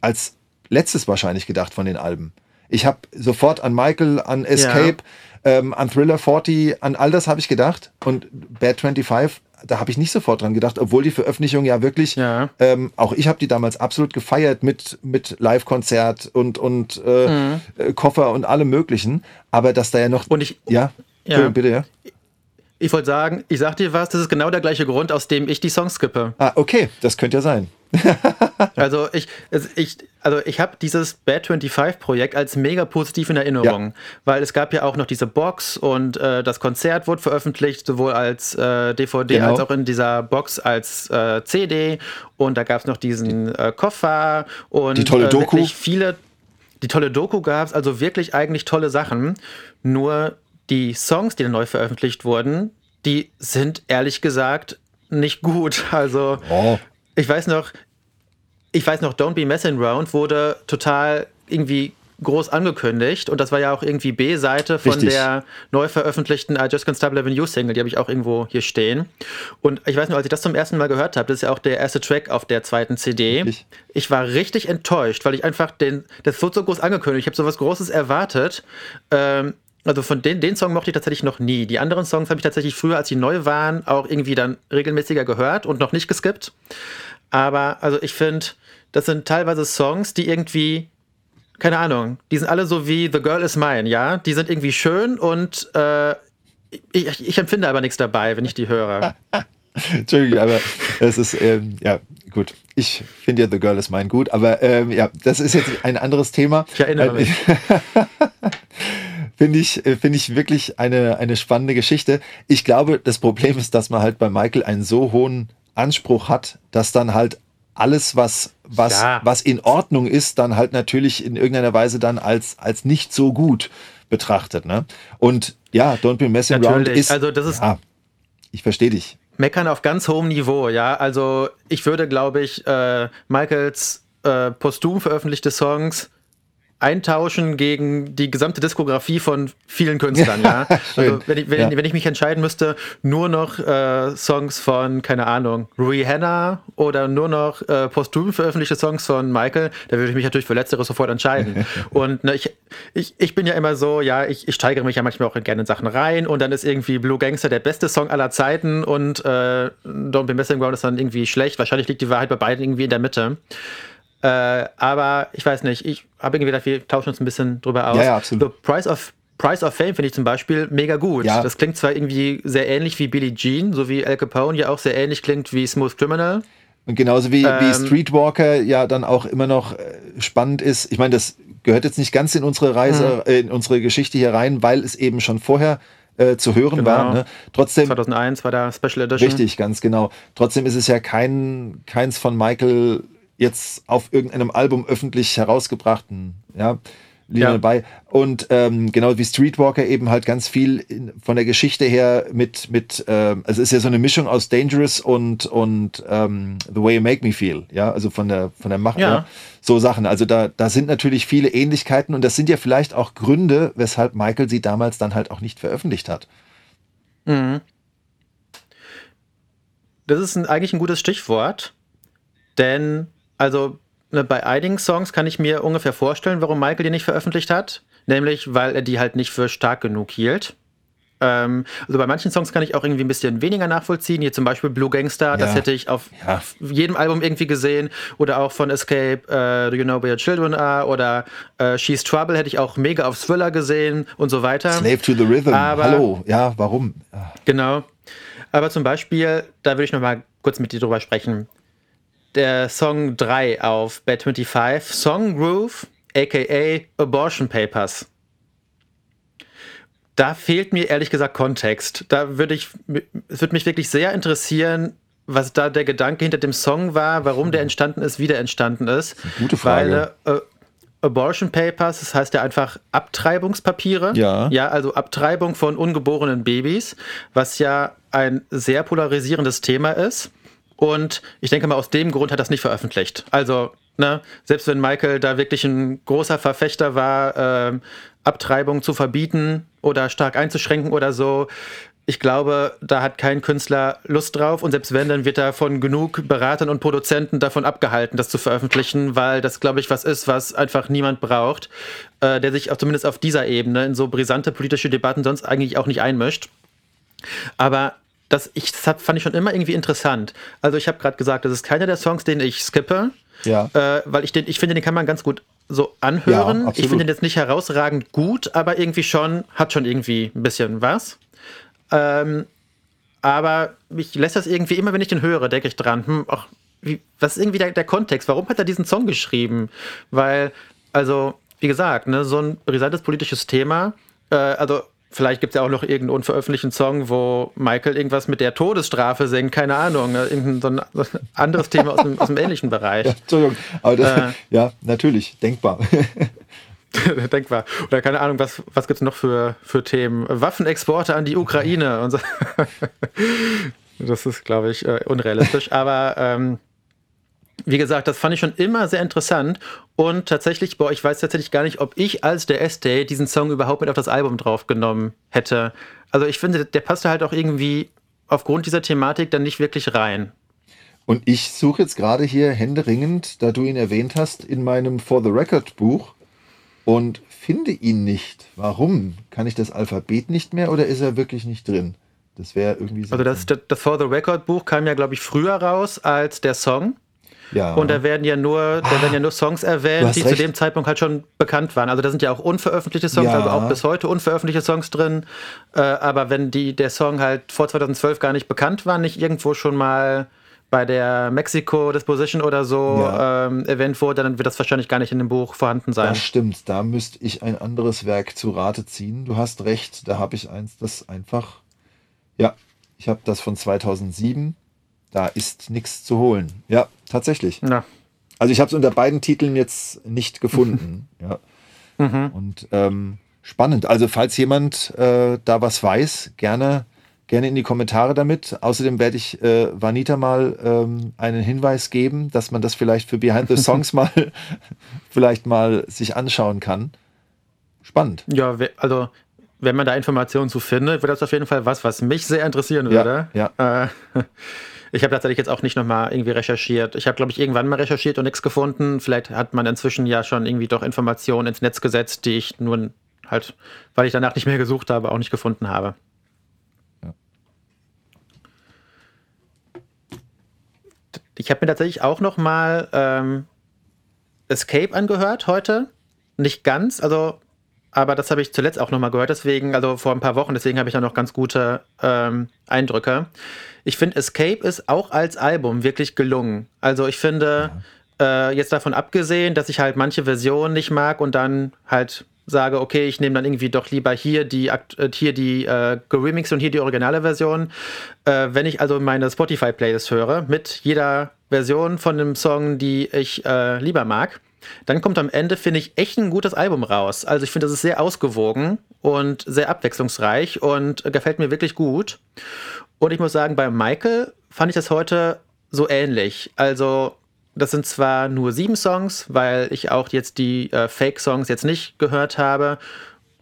als letztes wahrscheinlich gedacht von den Alben. Ich habe sofort an Michael, an Escape, ähm, an Thriller 40, an all das habe ich gedacht. Und Bad 25, da habe ich nicht sofort dran gedacht, obwohl die Veröffentlichung ja wirklich, Ja. ähm, auch ich habe die damals absolut gefeiert mit, mit Live-Konzert und, und äh, äh, Koffer und allem möglichen. Aber dass da ja noch. Und ich- Ja, Ja. Bitte, ja. Ich wollte sagen, ich sag dir was, das ist genau der gleiche Grund, aus dem ich die Songs skippe. Ah, okay, das könnte ja sein. Also ich, ich, also ich habe dieses Bad 25 Projekt als mega positiv in Erinnerung, Ja. weil es gab ja auch noch diese Box und äh, das Konzert wurde veröffentlicht, sowohl als äh, DVD Genau. als auch in dieser Box als äh, CD und da gab es noch diesen äh, Koffer und Die tolle äh, Doku. wirklich viele, die tolle Doku gab es, also wirklich eigentlich tolle Sachen. Nur die Songs, die dann neu veröffentlicht wurden, die sind ehrlich gesagt nicht gut. Also Oh. ich weiß noch, ich weiß noch, Don't Be Messing Around wurde total irgendwie groß angekündigt und das war ja auch irgendwie B-Seite von Richtig. der neu veröffentlichten I Just Can't Stop Loving You Single, die habe ich auch irgendwo hier stehen. Und ich weiß noch, als ich das zum ersten Mal gehört habe, das ist ja auch der erste Track auf der zweiten CD. Richtig. Ich war richtig enttäuscht, weil ich einfach den, das wurde so groß angekündigt, ich habe sowas Großes erwartet. Ähm, also von den, den Song mochte ich tatsächlich noch nie. Die anderen Songs habe ich tatsächlich früher, als sie neu waren, auch irgendwie dann regelmäßiger gehört und noch nicht geskippt. Aber also ich finde, das sind teilweise Songs, die irgendwie, keine Ahnung, die sind alle so wie The Girl Is Mine, ja? Die sind irgendwie schön und äh, ich, ich empfinde aber nichts dabei, wenn ich die höre. Entschuldigung, aber es ist, ähm, ja, gut. Ich finde ja The Girl is Mine gut, aber ähm, ja, das ist jetzt ein anderes Thema. Ich erinnere mich. Finde ich, äh, finde ich wirklich eine, eine spannende Geschichte. Ich glaube, das Problem ist, dass man halt bei Michael einen so hohen Anspruch hat, dass dann halt alles, was, was, Ja. was in Ordnung ist, dann halt natürlich in irgendeiner Weise dann als, als nicht so gut betrachtet. Ne? Und ja, Don't Be Messing Around ist. also das ist- Ja, ich verstehe dich. Meckern auf ganz hohem Niveau, ja. Also ich würde, glaube ich, äh, Michaels äh, posthum veröffentlichte Songs eintauschen gegen die gesamte Diskografie von vielen Künstlern, ja. also wenn ich, wenn, ja. wenn ich mich entscheiden müsste, nur noch äh, Songs von, keine Ahnung, Rihanna oder nur noch äh, posthum veröffentlichte Songs von Michael, da würde ich mich natürlich für Letzteres sofort entscheiden. und ne, ich, ich, ich bin ja immer so, ja, ich, ich steigere mich ja manchmal auch gerne in Sachen rein und dann ist irgendwie Blue Gangster der beste Song aller Zeiten und äh, Don't Be Messing Around ist dann irgendwie schlecht. Wahrscheinlich liegt die Wahrheit bei beiden irgendwie in der Mitte. Äh, aber ich weiß nicht, ich habe irgendwie gedacht, wir tauschen uns ein bisschen drüber aus. Ja, ja absolut. The Price of Price of Fame finde ich zum Beispiel mega gut. Ja. Das klingt zwar irgendwie sehr ähnlich wie Billie Jean, so wie Al Capone ja auch sehr ähnlich klingt wie Smooth Criminal. Und genauso wie, ähm, wie Streetwalker ja dann auch immer noch äh, spannend ist. Ich meine, das gehört jetzt nicht ganz in unsere Reise, mhm. äh, in unsere Geschichte hier rein, weil es eben schon vorher äh, zu hören genau. war. Ne? Trotzdem 2001 war da Special Edition. Richtig, ganz genau. Trotzdem ist es ja kein keins von Michael jetzt auf irgendeinem Album öffentlich herausgebrachten, ja, Lieder ja. dabei. Und ähm, genau wie Streetwalker eben halt ganz viel in, von der Geschichte her mit, mit ähm, also es ist ja so eine Mischung aus Dangerous und, und ähm, The Way You Make Me Feel, ja, also von der, von der Macht, ja. ja. so Sachen. Also da, da sind natürlich viele Ähnlichkeiten und das sind ja vielleicht auch Gründe, weshalb Michael sie damals dann halt auch nicht veröffentlicht hat. Mhm. Das ist ein, eigentlich ein gutes Stichwort, denn also ne, bei einigen Songs kann ich mir ungefähr vorstellen, warum Michael die nicht veröffentlicht hat. Nämlich, weil er die halt nicht für stark genug hielt. Ähm, also bei manchen Songs kann ich auch irgendwie ein bisschen weniger nachvollziehen. Hier zum Beispiel Blue Gangster, ja. das hätte ich auf ja. jedem Album irgendwie gesehen. Oder auch von Escape, uh, Do You Know Where Your Children Are? Oder uh, She's Trouble hätte ich auch mega auf Thriller gesehen und so weiter. Slave to the Rhythm, Aber, hallo, ja, warum? Genau. Aber zum Beispiel, da würde ich noch mal kurz mit dir drüber sprechen der Song 3 auf Bad 25, Song Groove, aka Abortion Papers. Da fehlt mir ehrlich gesagt Kontext. Da würde ich, es würde mich wirklich sehr interessieren, was da der Gedanke hinter dem Song war, warum der entstanden ist, wie der entstanden ist. Gute Frage. Weil, äh, Abortion Papers, das heißt ja einfach Abtreibungspapiere. Ja. Ja, also Abtreibung von ungeborenen Babys, was ja ein sehr polarisierendes Thema ist. Und ich denke mal, aus dem Grund hat das nicht veröffentlicht. Also, ne, selbst wenn Michael da wirklich ein großer Verfechter war, äh, Abtreibung zu verbieten oder stark einzuschränken oder so, ich glaube, da hat kein Künstler Lust drauf und selbst wenn, dann wird er von genug Beratern und Produzenten davon abgehalten, das zu veröffentlichen, weil das, glaube ich, was ist, was einfach niemand braucht, äh, der sich auch zumindest auf dieser Ebene in so brisante politische Debatten sonst eigentlich auch nicht einmischt. Aber das, ich, das fand ich schon immer irgendwie interessant. Also ich habe gerade gesagt, das ist keiner der Songs, den ich skippe. Ja. Äh, weil ich den, ich finde, den kann man ganz gut so anhören. Ja, ich finde den jetzt nicht herausragend gut, aber irgendwie schon, hat schon irgendwie ein bisschen was. Ähm, aber mich lässt das irgendwie immer, wenn ich den höre, denke ich dran, hm, ach, wie, was ist irgendwie der, der Kontext? Warum hat er diesen Song geschrieben? Weil, also, wie gesagt, ne, so ein brisantes politisches Thema, äh, also Vielleicht gibt es ja auch noch irgendeinen unveröffentlichten Song, wo Michael irgendwas mit der Todesstrafe singt, keine Ahnung, ne? irgendein so ein anderes Thema aus dem, aus dem ähnlichen Bereich. Ja, Entschuldigung, aber das, äh, ja, natürlich, denkbar. denkbar. Oder keine Ahnung, was, was gibt es noch für, für Themen? Waffenexporte an die Ukraine so. Das ist, glaube ich, äh, unrealistisch. Aber ähm, wie gesagt, das fand ich schon immer sehr interessant. Und tatsächlich, boah, ich weiß tatsächlich gar nicht, ob ich als der S-Day diesen Song überhaupt mit auf das Album draufgenommen hätte. Also ich finde, der passte halt auch irgendwie aufgrund dieser Thematik dann nicht wirklich rein. Und ich suche jetzt gerade hier händeringend, da du ihn erwähnt hast, in meinem For the Record Buch und finde ihn nicht. Warum? Kann ich das Alphabet nicht mehr oder ist er wirklich nicht drin? Das wäre irgendwie so. Also das, das For the Record Buch kam ja, glaube ich, früher raus als der Song. Ja. Und da werden ja nur, da werden ja nur Songs erwähnt, die recht. zu dem Zeitpunkt halt schon bekannt waren. Also da sind ja auch unveröffentlichte Songs, ja. also auch bis heute unveröffentlichte Songs drin. Äh, aber wenn die, der Song halt vor 2012 gar nicht bekannt war, nicht irgendwo schon mal bei der Mexico Disposition oder so ja. ähm, erwähnt wurde, dann wird das wahrscheinlich gar nicht in dem Buch vorhanden sein. Das stimmt, da müsste ich ein anderes Werk zu Rate ziehen. Du hast recht, da habe ich eins, das einfach, ja, ich habe das von 2007 da ist nichts zu holen. Ja, tatsächlich. Ja. Also ich habe es unter beiden Titeln jetzt nicht gefunden. ja. Mhm. Und ähm, spannend. Also falls jemand äh, da was weiß, gerne gerne in die Kommentare damit. Außerdem werde ich äh, Vanita mal ähm, einen Hinweis geben, dass man das vielleicht für Behind the Songs mal vielleicht mal sich anschauen kann. Spannend. Ja, also wenn man da Informationen zu findet, wird das auf jeden Fall was, was mich sehr interessieren würde. Ja. ja. Äh, ich habe tatsächlich jetzt auch nicht nochmal irgendwie recherchiert. Ich habe, glaube ich, irgendwann mal recherchiert und nichts gefunden. Vielleicht hat man inzwischen ja schon irgendwie doch Informationen ins Netz gesetzt, die ich nur halt, weil ich danach nicht mehr gesucht habe, auch nicht gefunden habe. Ich habe mir tatsächlich auch noch mal ähm, Escape angehört heute. Nicht ganz, also, aber das habe ich zuletzt auch noch mal gehört. Deswegen, also vor ein paar Wochen, deswegen habe ich da noch ganz gute ähm, Eindrücke. Ich finde, Escape ist auch als Album wirklich gelungen. Also ich finde, ja. äh, jetzt davon abgesehen, dass ich halt manche Versionen nicht mag und dann halt sage, okay, ich nehme dann irgendwie doch lieber hier die, äh, hier die äh, Remix und hier die originale Version. Äh, wenn ich also meine Spotify-Playlist höre, mit jeder Version von einem Song, die ich äh, lieber mag, dann kommt am Ende, finde ich, echt ein gutes Album raus. Also ich finde, das ist sehr ausgewogen und sehr abwechslungsreich und gefällt mir wirklich gut. Und ich muss sagen, bei Michael fand ich das heute so ähnlich. Also das sind zwar nur sieben Songs, weil ich auch jetzt die äh, Fake-Songs jetzt nicht gehört habe.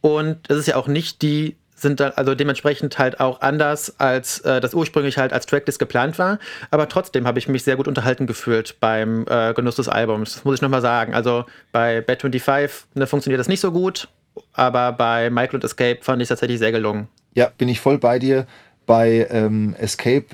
Und es ist ja auch nicht die, sind dann also dementsprechend halt auch anders, als äh, das ursprünglich halt als Tracklist geplant war. Aber trotzdem habe ich mich sehr gut unterhalten gefühlt beim äh, Genuss des Albums. Das muss ich nochmal sagen. Also bei Bad 25 ne, funktioniert das nicht so gut, aber bei Michael und Escape fand ich es tatsächlich sehr gelungen. Ja, bin ich voll bei dir. Bei ähm, Escape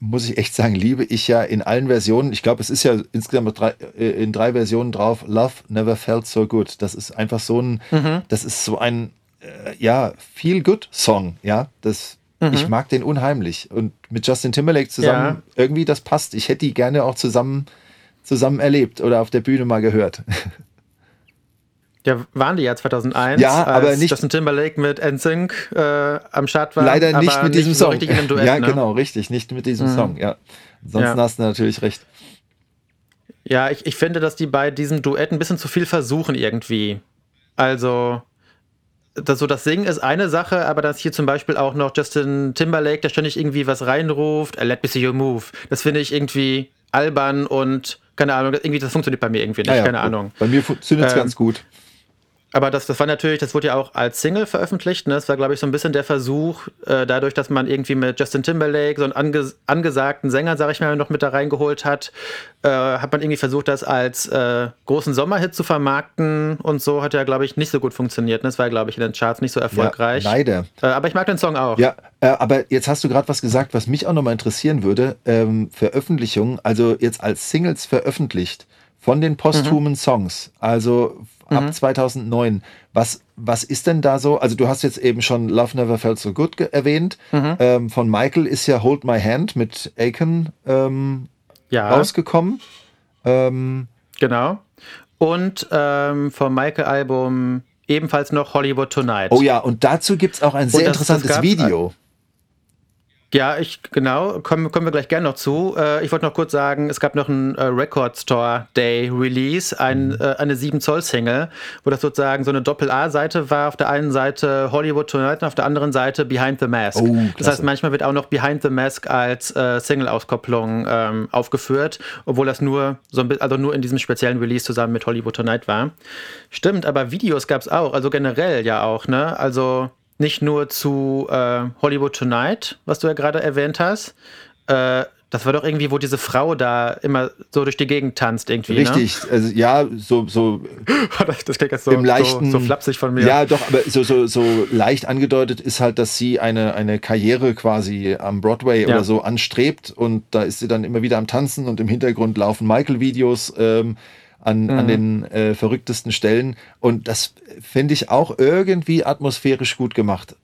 muss ich echt sagen, liebe ich ja in allen Versionen. Ich glaube, es ist ja insgesamt drei, äh, in drei Versionen drauf. Love never felt so good. Das ist einfach so ein, mhm. das ist so ein, äh, ja, feel good Song. Ja, das, mhm. ich mag den unheimlich. Und mit Justin Timberlake zusammen, ja. irgendwie das passt. Ich hätte die gerne auch zusammen, zusammen erlebt oder auf der Bühne mal gehört. Ja, waren die ja 2001, ja, aber nicht, Justin Timberlake mit NSYNC äh, am Start war. Leider nicht mit diesem nicht Song. So Duett, ja, ne? genau, richtig, nicht mit diesem mhm. Song, ja. Ansonsten ja. hast du natürlich recht. Ja, ich, ich finde, dass die bei diesem Duett ein bisschen zu viel versuchen irgendwie. Also, das, so das Singen ist eine Sache, aber dass hier zum Beispiel auch noch Justin Timberlake, der ständig irgendwie was reinruft, let me see your move. Das finde ich irgendwie albern und keine Ahnung, irgendwie das funktioniert bei mir irgendwie nicht, ah ja, keine Ahnung. Bei mir funktioniert es ähm, ganz gut aber das, das war natürlich, das wurde ja auch als Single veröffentlicht. Ne? Das war, glaube ich, so ein bisschen der Versuch, äh, dadurch, dass man irgendwie mit Justin Timberlake so einen ange angesagten Sänger, sag ich mal, noch mit da reingeholt hat, äh, hat man irgendwie versucht, das als äh, großen Sommerhit zu vermarkten und so hat ja, glaube ich, nicht so gut funktioniert. Ne? Das war, glaube ich, in den Charts nicht so erfolgreich. Ja, leider. Äh, aber ich mag den Song auch. Ja, äh, aber jetzt hast du gerade was gesagt, was mich auch nochmal interessieren würde. Ähm, Veröffentlichung, also jetzt als Singles veröffentlicht von den posthumen mhm. Songs, also ab mhm. 2009. Was, was ist denn da so? Also du hast jetzt eben schon Love Never Felt So Good erwähnt. Mhm. Ähm, von Michael ist ja Hold My Hand mit Aiken ähm, ja. rausgekommen. Ähm, genau. Und ähm, vom Michael-Album ebenfalls noch Hollywood Tonight. Oh ja, und dazu gibt es auch ein sehr interessantes Video. Ja, ich genau, kommen, kommen wir gleich gerne noch zu. Äh, ich wollte noch kurz sagen, es gab noch einen äh, Record Store Day Release, ein, mhm. äh, eine 7 Zoll Single, wo das sozusagen so eine Doppel-A-Seite war. Auf der einen Seite Hollywood Tonight und auf der anderen Seite Behind the Mask. Oh, das heißt, manchmal wird auch noch Behind the Mask als äh, Single-Auskopplung ähm, aufgeführt, obwohl das nur so ein also nur in diesem speziellen Release zusammen mit Hollywood Tonight war. Stimmt, aber Videos gab es auch, also generell ja auch, ne? Also nicht nur zu äh, Hollywood Tonight, was du ja gerade erwähnt hast. Äh, das war doch irgendwie, wo diese Frau da immer so durch die Gegend tanzt irgendwie. Ne? Richtig, ne? also ja, so, so das klingt jetzt so, im leichten, so, so flapsig von mir. Ja, doch, aber so, so, so leicht angedeutet ist halt, dass sie eine, eine Karriere quasi am Broadway ja. oder so anstrebt und da ist sie dann immer wieder am Tanzen und im Hintergrund laufen Michael-Videos. Ähm, an, mhm. an den äh, verrücktesten Stellen. Und das finde ich auch irgendwie atmosphärisch gut gemacht.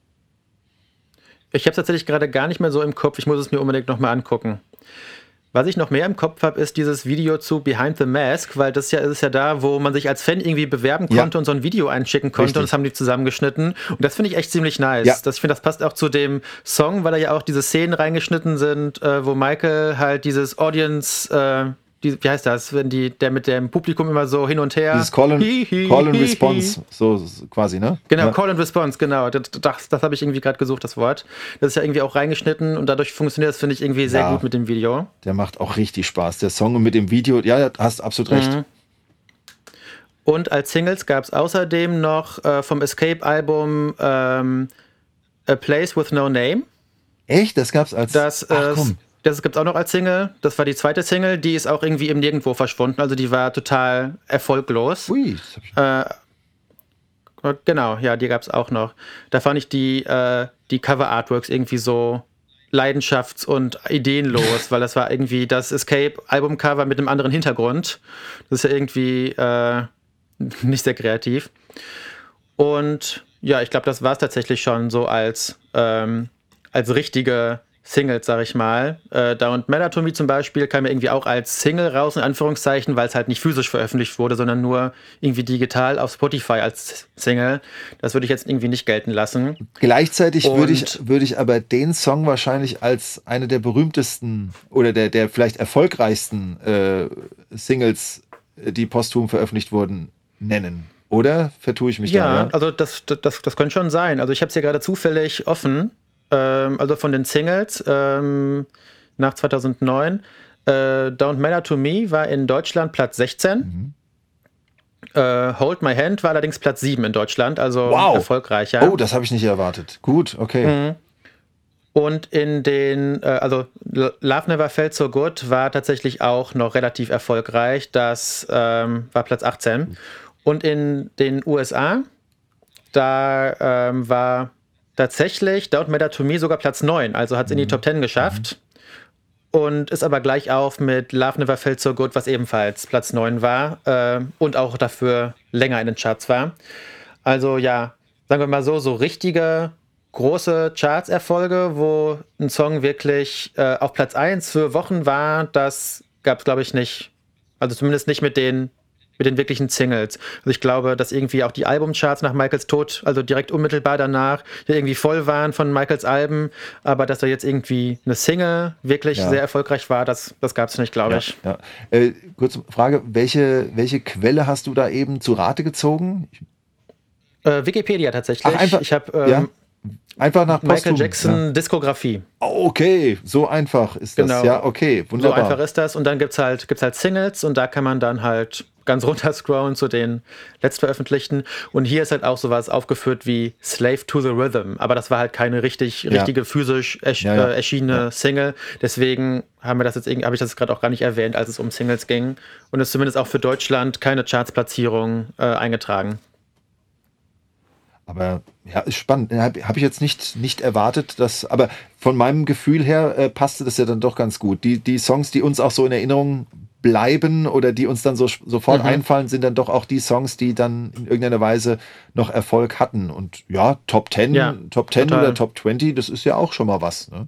Ich habe es tatsächlich gerade gar nicht mehr so im Kopf. Ich muss es mir unbedingt nochmal angucken. Was ich noch mehr im Kopf habe, ist dieses Video zu Behind the Mask, weil das ja ist ja da, wo man sich als Fan irgendwie bewerben konnte ja. und so ein Video einschicken konnte Richtig. und das haben die zusammengeschnitten. Und das finde ich echt ziemlich nice. Ja. Das, ich finde, das passt auch zu dem Song, weil da ja auch diese Szenen reingeschnitten sind, äh, wo Michael halt dieses Audience äh, die, wie heißt das, wenn die, der mit dem Publikum immer so hin und her. Dieses Call and, hi, hi, Call and hi, Response, so, quasi, ne? Genau, ja. Call and Response, genau. Das, das, das habe ich irgendwie gerade gesucht, das Wort. Das ist ja irgendwie auch reingeschnitten und dadurch funktioniert das, finde ich, irgendwie sehr ja, gut mit dem Video. Der macht auch richtig Spaß. Der Song und mit dem Video, ja, hast absolut recht. Mhm. Und als Singles gab es außerdem noch äh, vom Escape-Album ähm, A Place with No Name. Echt? Das gab's als. Das, Ach, komm. Das gibt es auch noch als Single. Das war die zweite Single. Die ist auch irgendwie im Nirgendwo verschwunden. Also die war total erfolglos. Ui. Äh, genau, ja, die gab es auch noch. Da fand ich die, äh, die Cover-Artworks irgendwie so leidenschafts- und ideenlos, weil das war irgendwie das Escape-Album-Cover mit einem anderen Hintergrund. Das ist ja irgendwie äh, nicht sehr kreativ. Und ja, ich glaube, das war es tatsächlich schon so als, ähm, als richtige Singles, sag ich mal. Äh, Down Matter to Me zum Beispiel kam ja irgendwie auch als Single raus, in Anführungszeichen, weil es halt nicht physisch veröffentlicht wurde, sondern nur irgendwie digital auf Spotify als Single. Das würde ich jetzt irgendwie nicht gelten lassen. Gleichzeitig würde ich, würde ich aber den Song wahrscheinlich als eine der berühmtesten oder der, der vielleicht erfolgreichsten äh, Singles, die posthum veröffentlicht wurden, nennen. Oder vertue ich mich ja, da? Ja, also das, das, das könnte schon sein. Also ich habe es hier gerade zufällig offen ähm, also von den Singles ähm, nach 2009. Äh, Don't Matter to Me war in Deutschland Platz 16. Mhm. Äh, Hold My Hand war allerdings Platz 7 in Deutschland, also wow. erfolgreicher. Oh, das habe ich nicht erwartet. Gut, okay. Mhm. Und in den, äh, also Love Never Felt So Good war tatsächlich auch noch relativ erfolgreich. Das ähm, war Platz 18. Mhm. Und in den USA, da ähm, war tatsächlich Don't Matter to Me sogar Platz 9, also hat es in die mhm. Top 10 geschafft. Mhm. Und ist aber gleich auf mit Love Never Felt So Good, was ebenfalls Platz 9 war äh, und auch dafür länger in den Charts war. Also ja, sagen wir mal so, so richtige große Charts-Erfolge, wo ein Song wirklich äh, auf Platz 1 für Wochen war, das gab es, glaube ich, nicht. Also zumindest nicht mit den mit den wirklichen Singles. Also ich glaube, dass irgendwie auch die Albumcharts nach Michaels Tod, also direkt unmittelbar danach, ja irgendwie voll waren von Michaels Alben, aber dass da jetzt irgendwie eine Single wirklich ja. sehr erfolgreich war, das, das gab es nicht, glaube ja, ich. Ja. Äh, kurze Frage, welche, welche Quelle hast du da eben zu Rate gezogen? Äh, Wikipedia tatsächlich. Ach, einfach, ich habe ähm, Einfach nach Postum. Michael Jackson ja. Diskografie. Okay, so einfach ist das. Genau. Ja, okay, wunderbar. So einfach ist das. Und dann gibt es halt, gibt's halt Singles und da kann man dann halt ganz runter scrollen zu den letztveröffentlichten. Und hier ist halt auch sowas aufgeführt wie Slave to the Rhythm. Aber das war halt keine richtig, ja. richtige physisch ersch ja. Äh, erschienene Single. Deswegen haben wir das jetzt habe ich das gerade auch gar nicht erwähnt, als es um Singles ging. Und ist zumindest auch für Deutschland keine Chartsplatzierung äh, eingetragen. Aber ja, ist spannend. Habe hab ich jetzt nicht, nicht erwartet, dass, aber von meinem Gefühl her äh, passte das ja dann doch ganz gut. Die, die Songs, die uns auch so in Erinnerung bleiben oder die uns dann so sofort mhm. einfallen, sind dann doch auch die Songs, die dann in irgendeiner Weise noch Erfolg hatten. Und ja, Top 10, ja, Top 10 total. oder Top 20, das ist ja auch schon mal was. Ne?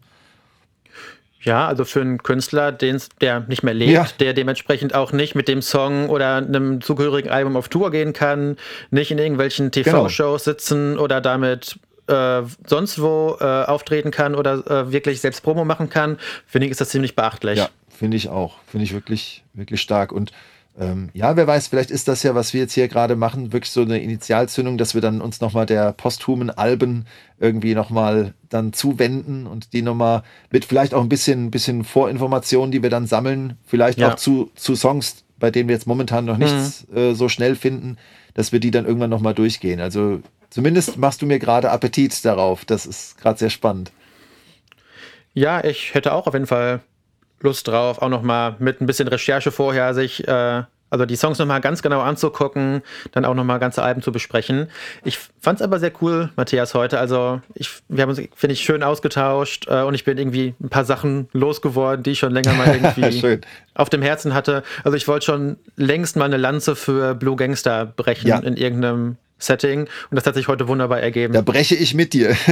Ja, also für einen Künstler, den, der nicht mehr lebt, ja. der dementsprechend auch nicht mit dem Song oder einem zugehörigen Album auf Tour gehen kann, nicht in irgendwelchen TV-Shows genau. sitzen oder damit äh, sonst wo äh, auftreten kann oder äh, wirklich selbst Promo machen kann, finde ich, ist das ziemlich beachtlich. Ja, finde ich auch. Finde ich wirklich, wirklich stark. Und ähm, ja, wer weiß, vielleicht ist das ja, was wir jetzt hier gerade machen, wirklich so eine Initialzündung, dass wir dann uns nochmal der posthumen Alben irgendwie nochmal dann zuwenden und die nochmal mit vielleicht auch ein bisschen, bisschen Vorinformationen, die wir dann sammeln, vielleicht ja. auch zu, zu Songs, bei denen wir jetzt momentan noch nichts mhm. äh, so schnell finden, dass wir die dann irgendwann nochmal durchgehen. Also zumindest machst du mir gerade Appetit darauf. Das ist gerade sehr spannend. Ja, ich hätte auch auf jeden Fall Lust drauf, auch nochmal mit ein bisschen Recherche vorher sich, äh, also die Songs nochmal ganz genau anzugucken, dann auch nochmal ganze Alben zu besprechen. Ich fand es aber sehr cool, Matthias, heute. Also ich, wir haben uns, finde ich, schön ausgetauscht äh, und ich bin irgendwie ein paar Sachen losgeworden, die ich schon länger mal irgendwie auf dem Herzen hatte. Also ich wollte schon längst mal eine Lanze für Blue Gangster brechen ja. in irgendeinem Setting und das hat sich heute wunderbar ergeben. Da breche ich mit dir.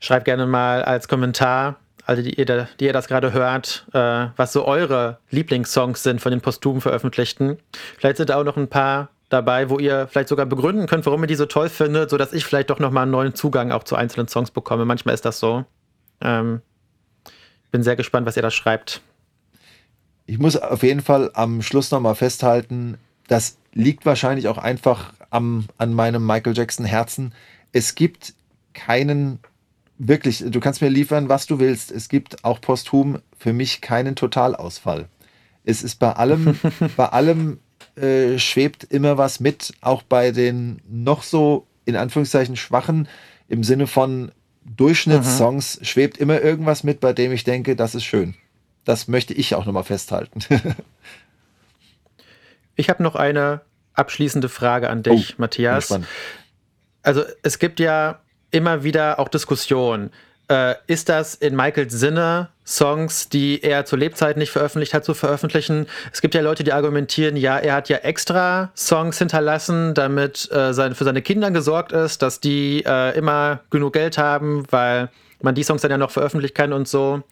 Schreib gerne mal als Kommentar, alle, die ihr, da, die ihr das gerade hört, äh, was so eure Lieblingssongs sind von den posthum veröffentlichten. Vielleicht sind da auch noch ein paar dabei, wo ihr vielleicht sogar begründen könnt, warum ihr die so toll findet, sodass ich vielleicht doch nochmal einen neuen Zugang auch zu einzelnen Songs bekomme. Manchmal ist das so. Ähm, bin sehr gespannt, was ihr da schreibt. ich muss auf jeden Fall am Schluss nochmal festhalten, das liegt wahrscheinlich auch einfach am, an meinem Michael Jackson Herzen. Es gibt keinen, wirklich, du kannst mir liefern, was du willst. Es gibt auch posthum für mich keinen Totalausfall. Es ist bei allem, bei allem äh, schwebt immer was mit, auch bei den noch so in Anführungszeichen schwachen, im Sinne von Durchschnittssongs, mhm. schwebt immer irgendwas mit, bei dem ich denke, das ist schön. Das möchte ich auch nochmal festhalten. ich habe noch eine abschließende Frage an dich, oh, Matthias. Also es gibt ja immer wieder auch Diskussionen. Äh, ist das in Michaels Sinne, Songs, die er zur Lebzeit nicht veröffentlicht hat, zu veröffentlichen? Es gibt ja Leute, die argumentieren, ja, er hat ja extra Songs hinterlassen, damit äh, sein, für seine Kinder gesorgt ist, dass die äh, immer genug Geld haben, weil man die Songs dann ja noch veröffentlichen kann und so.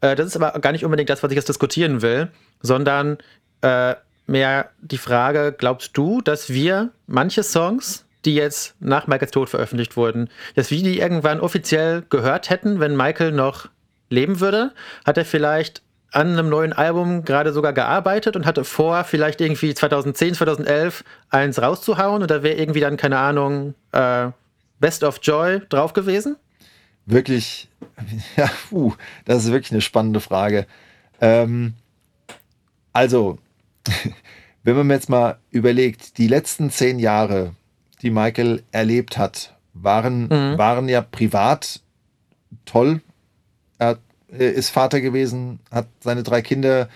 Äh, das ist aber gar nicht unbedingt das, was ich jetzt diskutieren will, sondern äh, mehr die Frage, glaubst du, dass wir manche Songs die jetzt nach Michaels Tod veröffentlicht wurden, dass wir die irgendwann offiziell gehört hätten, wenn Michael noch leben würde? Hat er vielleicht an einem neuen Album gerade sogar gearbeitet und hatte vor, vielleicht irgendwie 2010, 2011 eins rauszuhauen oder wäre irgendwie dann, keine Ahnung, äh, Best of Joy drauf gewesen? Wirklich, ja, puh, das ist wirklich eine spannende Frage. Ähm, also, wenn man jetzt mal überlegt, die letzten zehn Jahre die Michael erlebt hat, waren, mhm. waren ja privat toll. Er ist Vater gewesen, hat seine drei Kinder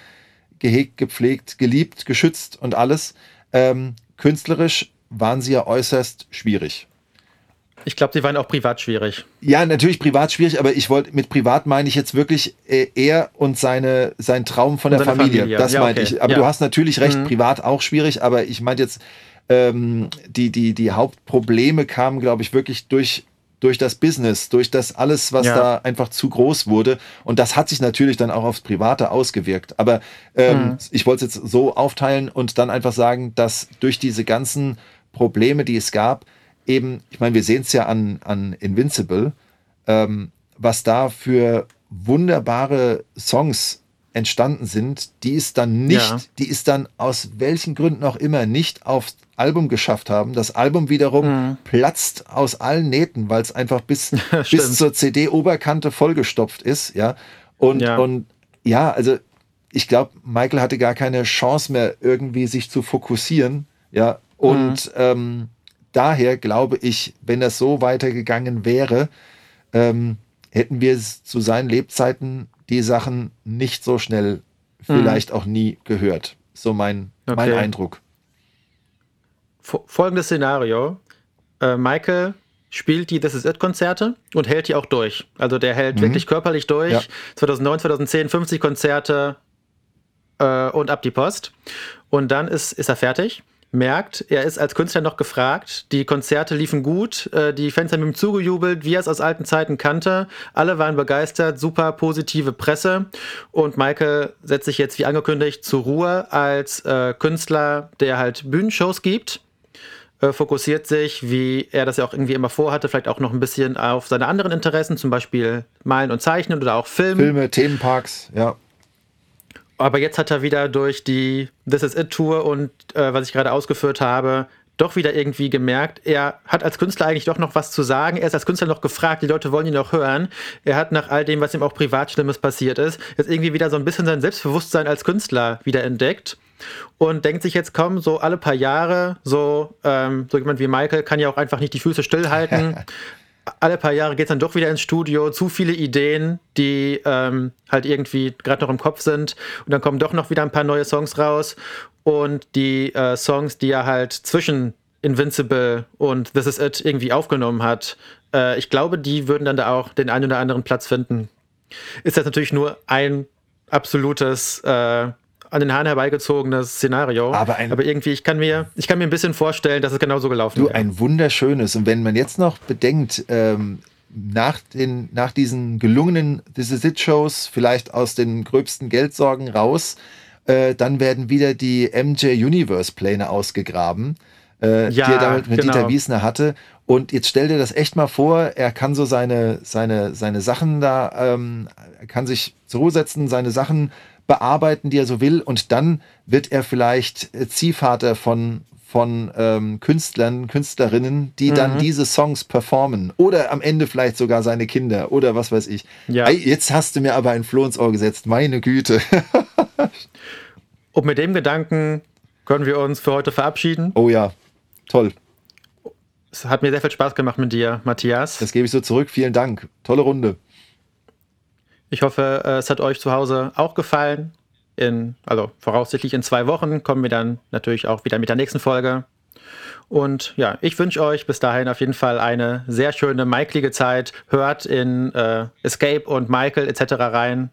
gehegt, gepflegt, geliebt, geschützt und alles. Ähm, künstlerisch waren sie ja äußerst schwierig. Ich glaube, sie waren auch privat schwierig. Ja, natürlich privat schwierig, aber ich wollte mit privat meine ich jetzt wirklich äh, er und seine sein Traum von und der Familie. Familie. Das ja, meinte okay. ich. Aber ja. du hast natürlich recht, mhm. privat auch schwierig, aber ich meinte jetzt ähm, die, die, die Hauptprobleme kamen, glaube ich, wirklich durch durch das Business, durch das alles, was ja. da einfach zu groß wurde. Und das hat sich natürlich dann auch aufs Private ausgewirkt. Aber ähm, mhm. ich wollte es jetzt so aufteilen und dann einfach sagen, dass durch diese ganzen Probleme, die es gab, eben, ich meine, wir sehen es ja an, an Invincible, ähm, was da für wunderbare Songs entstanden sind, die ist dann nicht, ja. die ist dann aus welchen Gründen auch immer nicht aufs Album geschafft haben. Das Album wiederum mhm. platzt aus allen Nähten, weil es einfach bis, bis zur CD-Oberkante vollgestopft ist, ja. Und, ja. und ja, also ich glaube, Michael hatte gar keine Chance mehr, irgendwie sich zu fokussieren, ja. Und mhm. ähm, daher glaube ich, wenn das so weitergegangen wäre, ähm, hätten wir zu seinen Lebzeiten die Sachen nicht so schnell, vielleicht mhm. auch nie gehört. So mein, okay. mein Eindruck. Folgendes Szenario. Äh, Michael spielt die This Is It Konzerte und hält die auch durch. Also der hält mhm. wirklich körperlich durch. Ja. 2009, 2010 50 Konzerte äh, und ab die Post. Und dann ist, ist er fertig merkt, er ist als Künstler noch gefragt. Die Konzerte liefen gut, äh, die Fans haben ihm zugejubelt, wie er es aus alten Zeiten kannte. Alle waren begeistert, super positive Presse. Und Michael setzt sich jetzt, wie angekündigt, zur Ruhe als äh, Künstler, der halt Bühnenshows gibt. Äh, fokussiert sich, wie er das ja auch irgendwie immer vorhatte, vielleicht auch noch ein bisschen auf seine anderen Interessen, zum Beispiel Malen und Zeichnen oder auch Film. Filme, Themenparks, ja. Aber jetzt hat er wieder durch die This Is It Tour und äh, was ich gerade ausgeführt habe, doch wieder irgendwie gemerkt, er hat als Künstler eigentlich doch noch was zu sagen. Er ist als Künstler noch gefragt, die Leute wollen ihn noch hören. Er hat nach all dem, was ihm auch privat Schlimmes passiert ist, jetzt irgendwie wieder so ein bisschen sein Selbstbewusstsein als Künstler wieder entdeckt und denkt sich jetzt, komm, so alle paar Jahre, so, ähm, so jemand wie Michael kann ja auch einfach nicht die Füße stillhalten. alle paar Jahre geht es dann doch wieder ins Studio, zu viele Ideen, die ähm, halt irgendwie gerade noch im Kopf sind. Und dann kommen doch noch wieder ein paar neue Songs raus. Und die äh, Songs, die er halt zwischen Invincible und This Is It irgendwie aufgenommen hat, äh, ich glaube, die würden dann da auch den einen oder anderen Platz finden. Ist das natürlich nur ein absolutes äh, an den Haaren herbeigezogenes Szenario. Aber, ein, aber irgendwie, ich kann, mir, ich kann mir ein bisschen vorstellen, dass es genauso gelaufen wäre. Ein wunderschönes. Und wenn man jetzt noch bedenkt, ähm, nach, den, nach diesen gelungenen This Is It Shows, vielleicht aus den gröbsten Geldsorgen raus, äh, dann werden wieder die MJ Universe Pläne ausgegraben, äh, ja, die er damit mit genau. Dieter Wiesner hatte. Und jetzt stell dir das echt mal vor, er kann so seine, seine, seine Sachen da, ähm, er kann sich zur Ruhe setzen, seine Sachen bearbeiten, die er so will. Und dann wird er vielleicht äh, Ziehvater von, von ähm, Künstlern, Künstlerinnen, die dann Mhm. diese Songs performen. Oder am Ende vielleicht sogar seine Kinder oder was weiß ich. Ja. Ei, jetzt hast du mir aber ein Floh ins Ohr gesetzt. Meine Güte. Und mit dem Gedanken können wir uns für heute verabschieden. Oh ja, toll. Es hat mir sehr viel Spaß gemacht mit dir, Matthias. Das gebe ich so zurück. Vielen Dank. Tolle Runde. Ich hoffe, äh, es hat euch zu Hause auch gefallen. In, also voraussichtlich in zwei Wochen kommen wir dann natürlich auch wieder mit der nächsten Folge. Und ja, ich wünsche euch bis dahin auf jeden Fall eine sehr schöne, michaelige Zeit. Hört in äh, Escape und Michael etc. rein.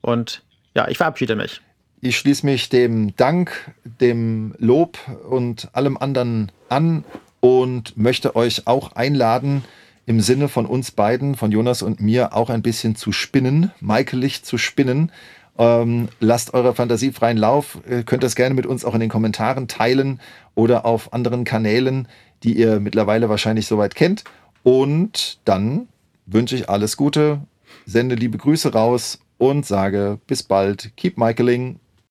Und ja, ich verabschiede mich. Ich schließe mich dem Dank, dem Lob und allem anderen an und möchte euch auch einladen, im Sinne von uns beiden, von Jonas und mir, auch ein bisschen zu spinnen, Michaelig zu spinnen. Ähm, lasst eurer Fantasie freien Lauf. Ihr könnt das gerne mit uns auch in den Kommentaren teilen oder auf anderen Kanälen, die ihr mittlerweile wahrscheinlich soweit kennt. Und dann wünsche ich alles Gute, sende liebe Grüße raus und sage bis bald. Keep Michaeling.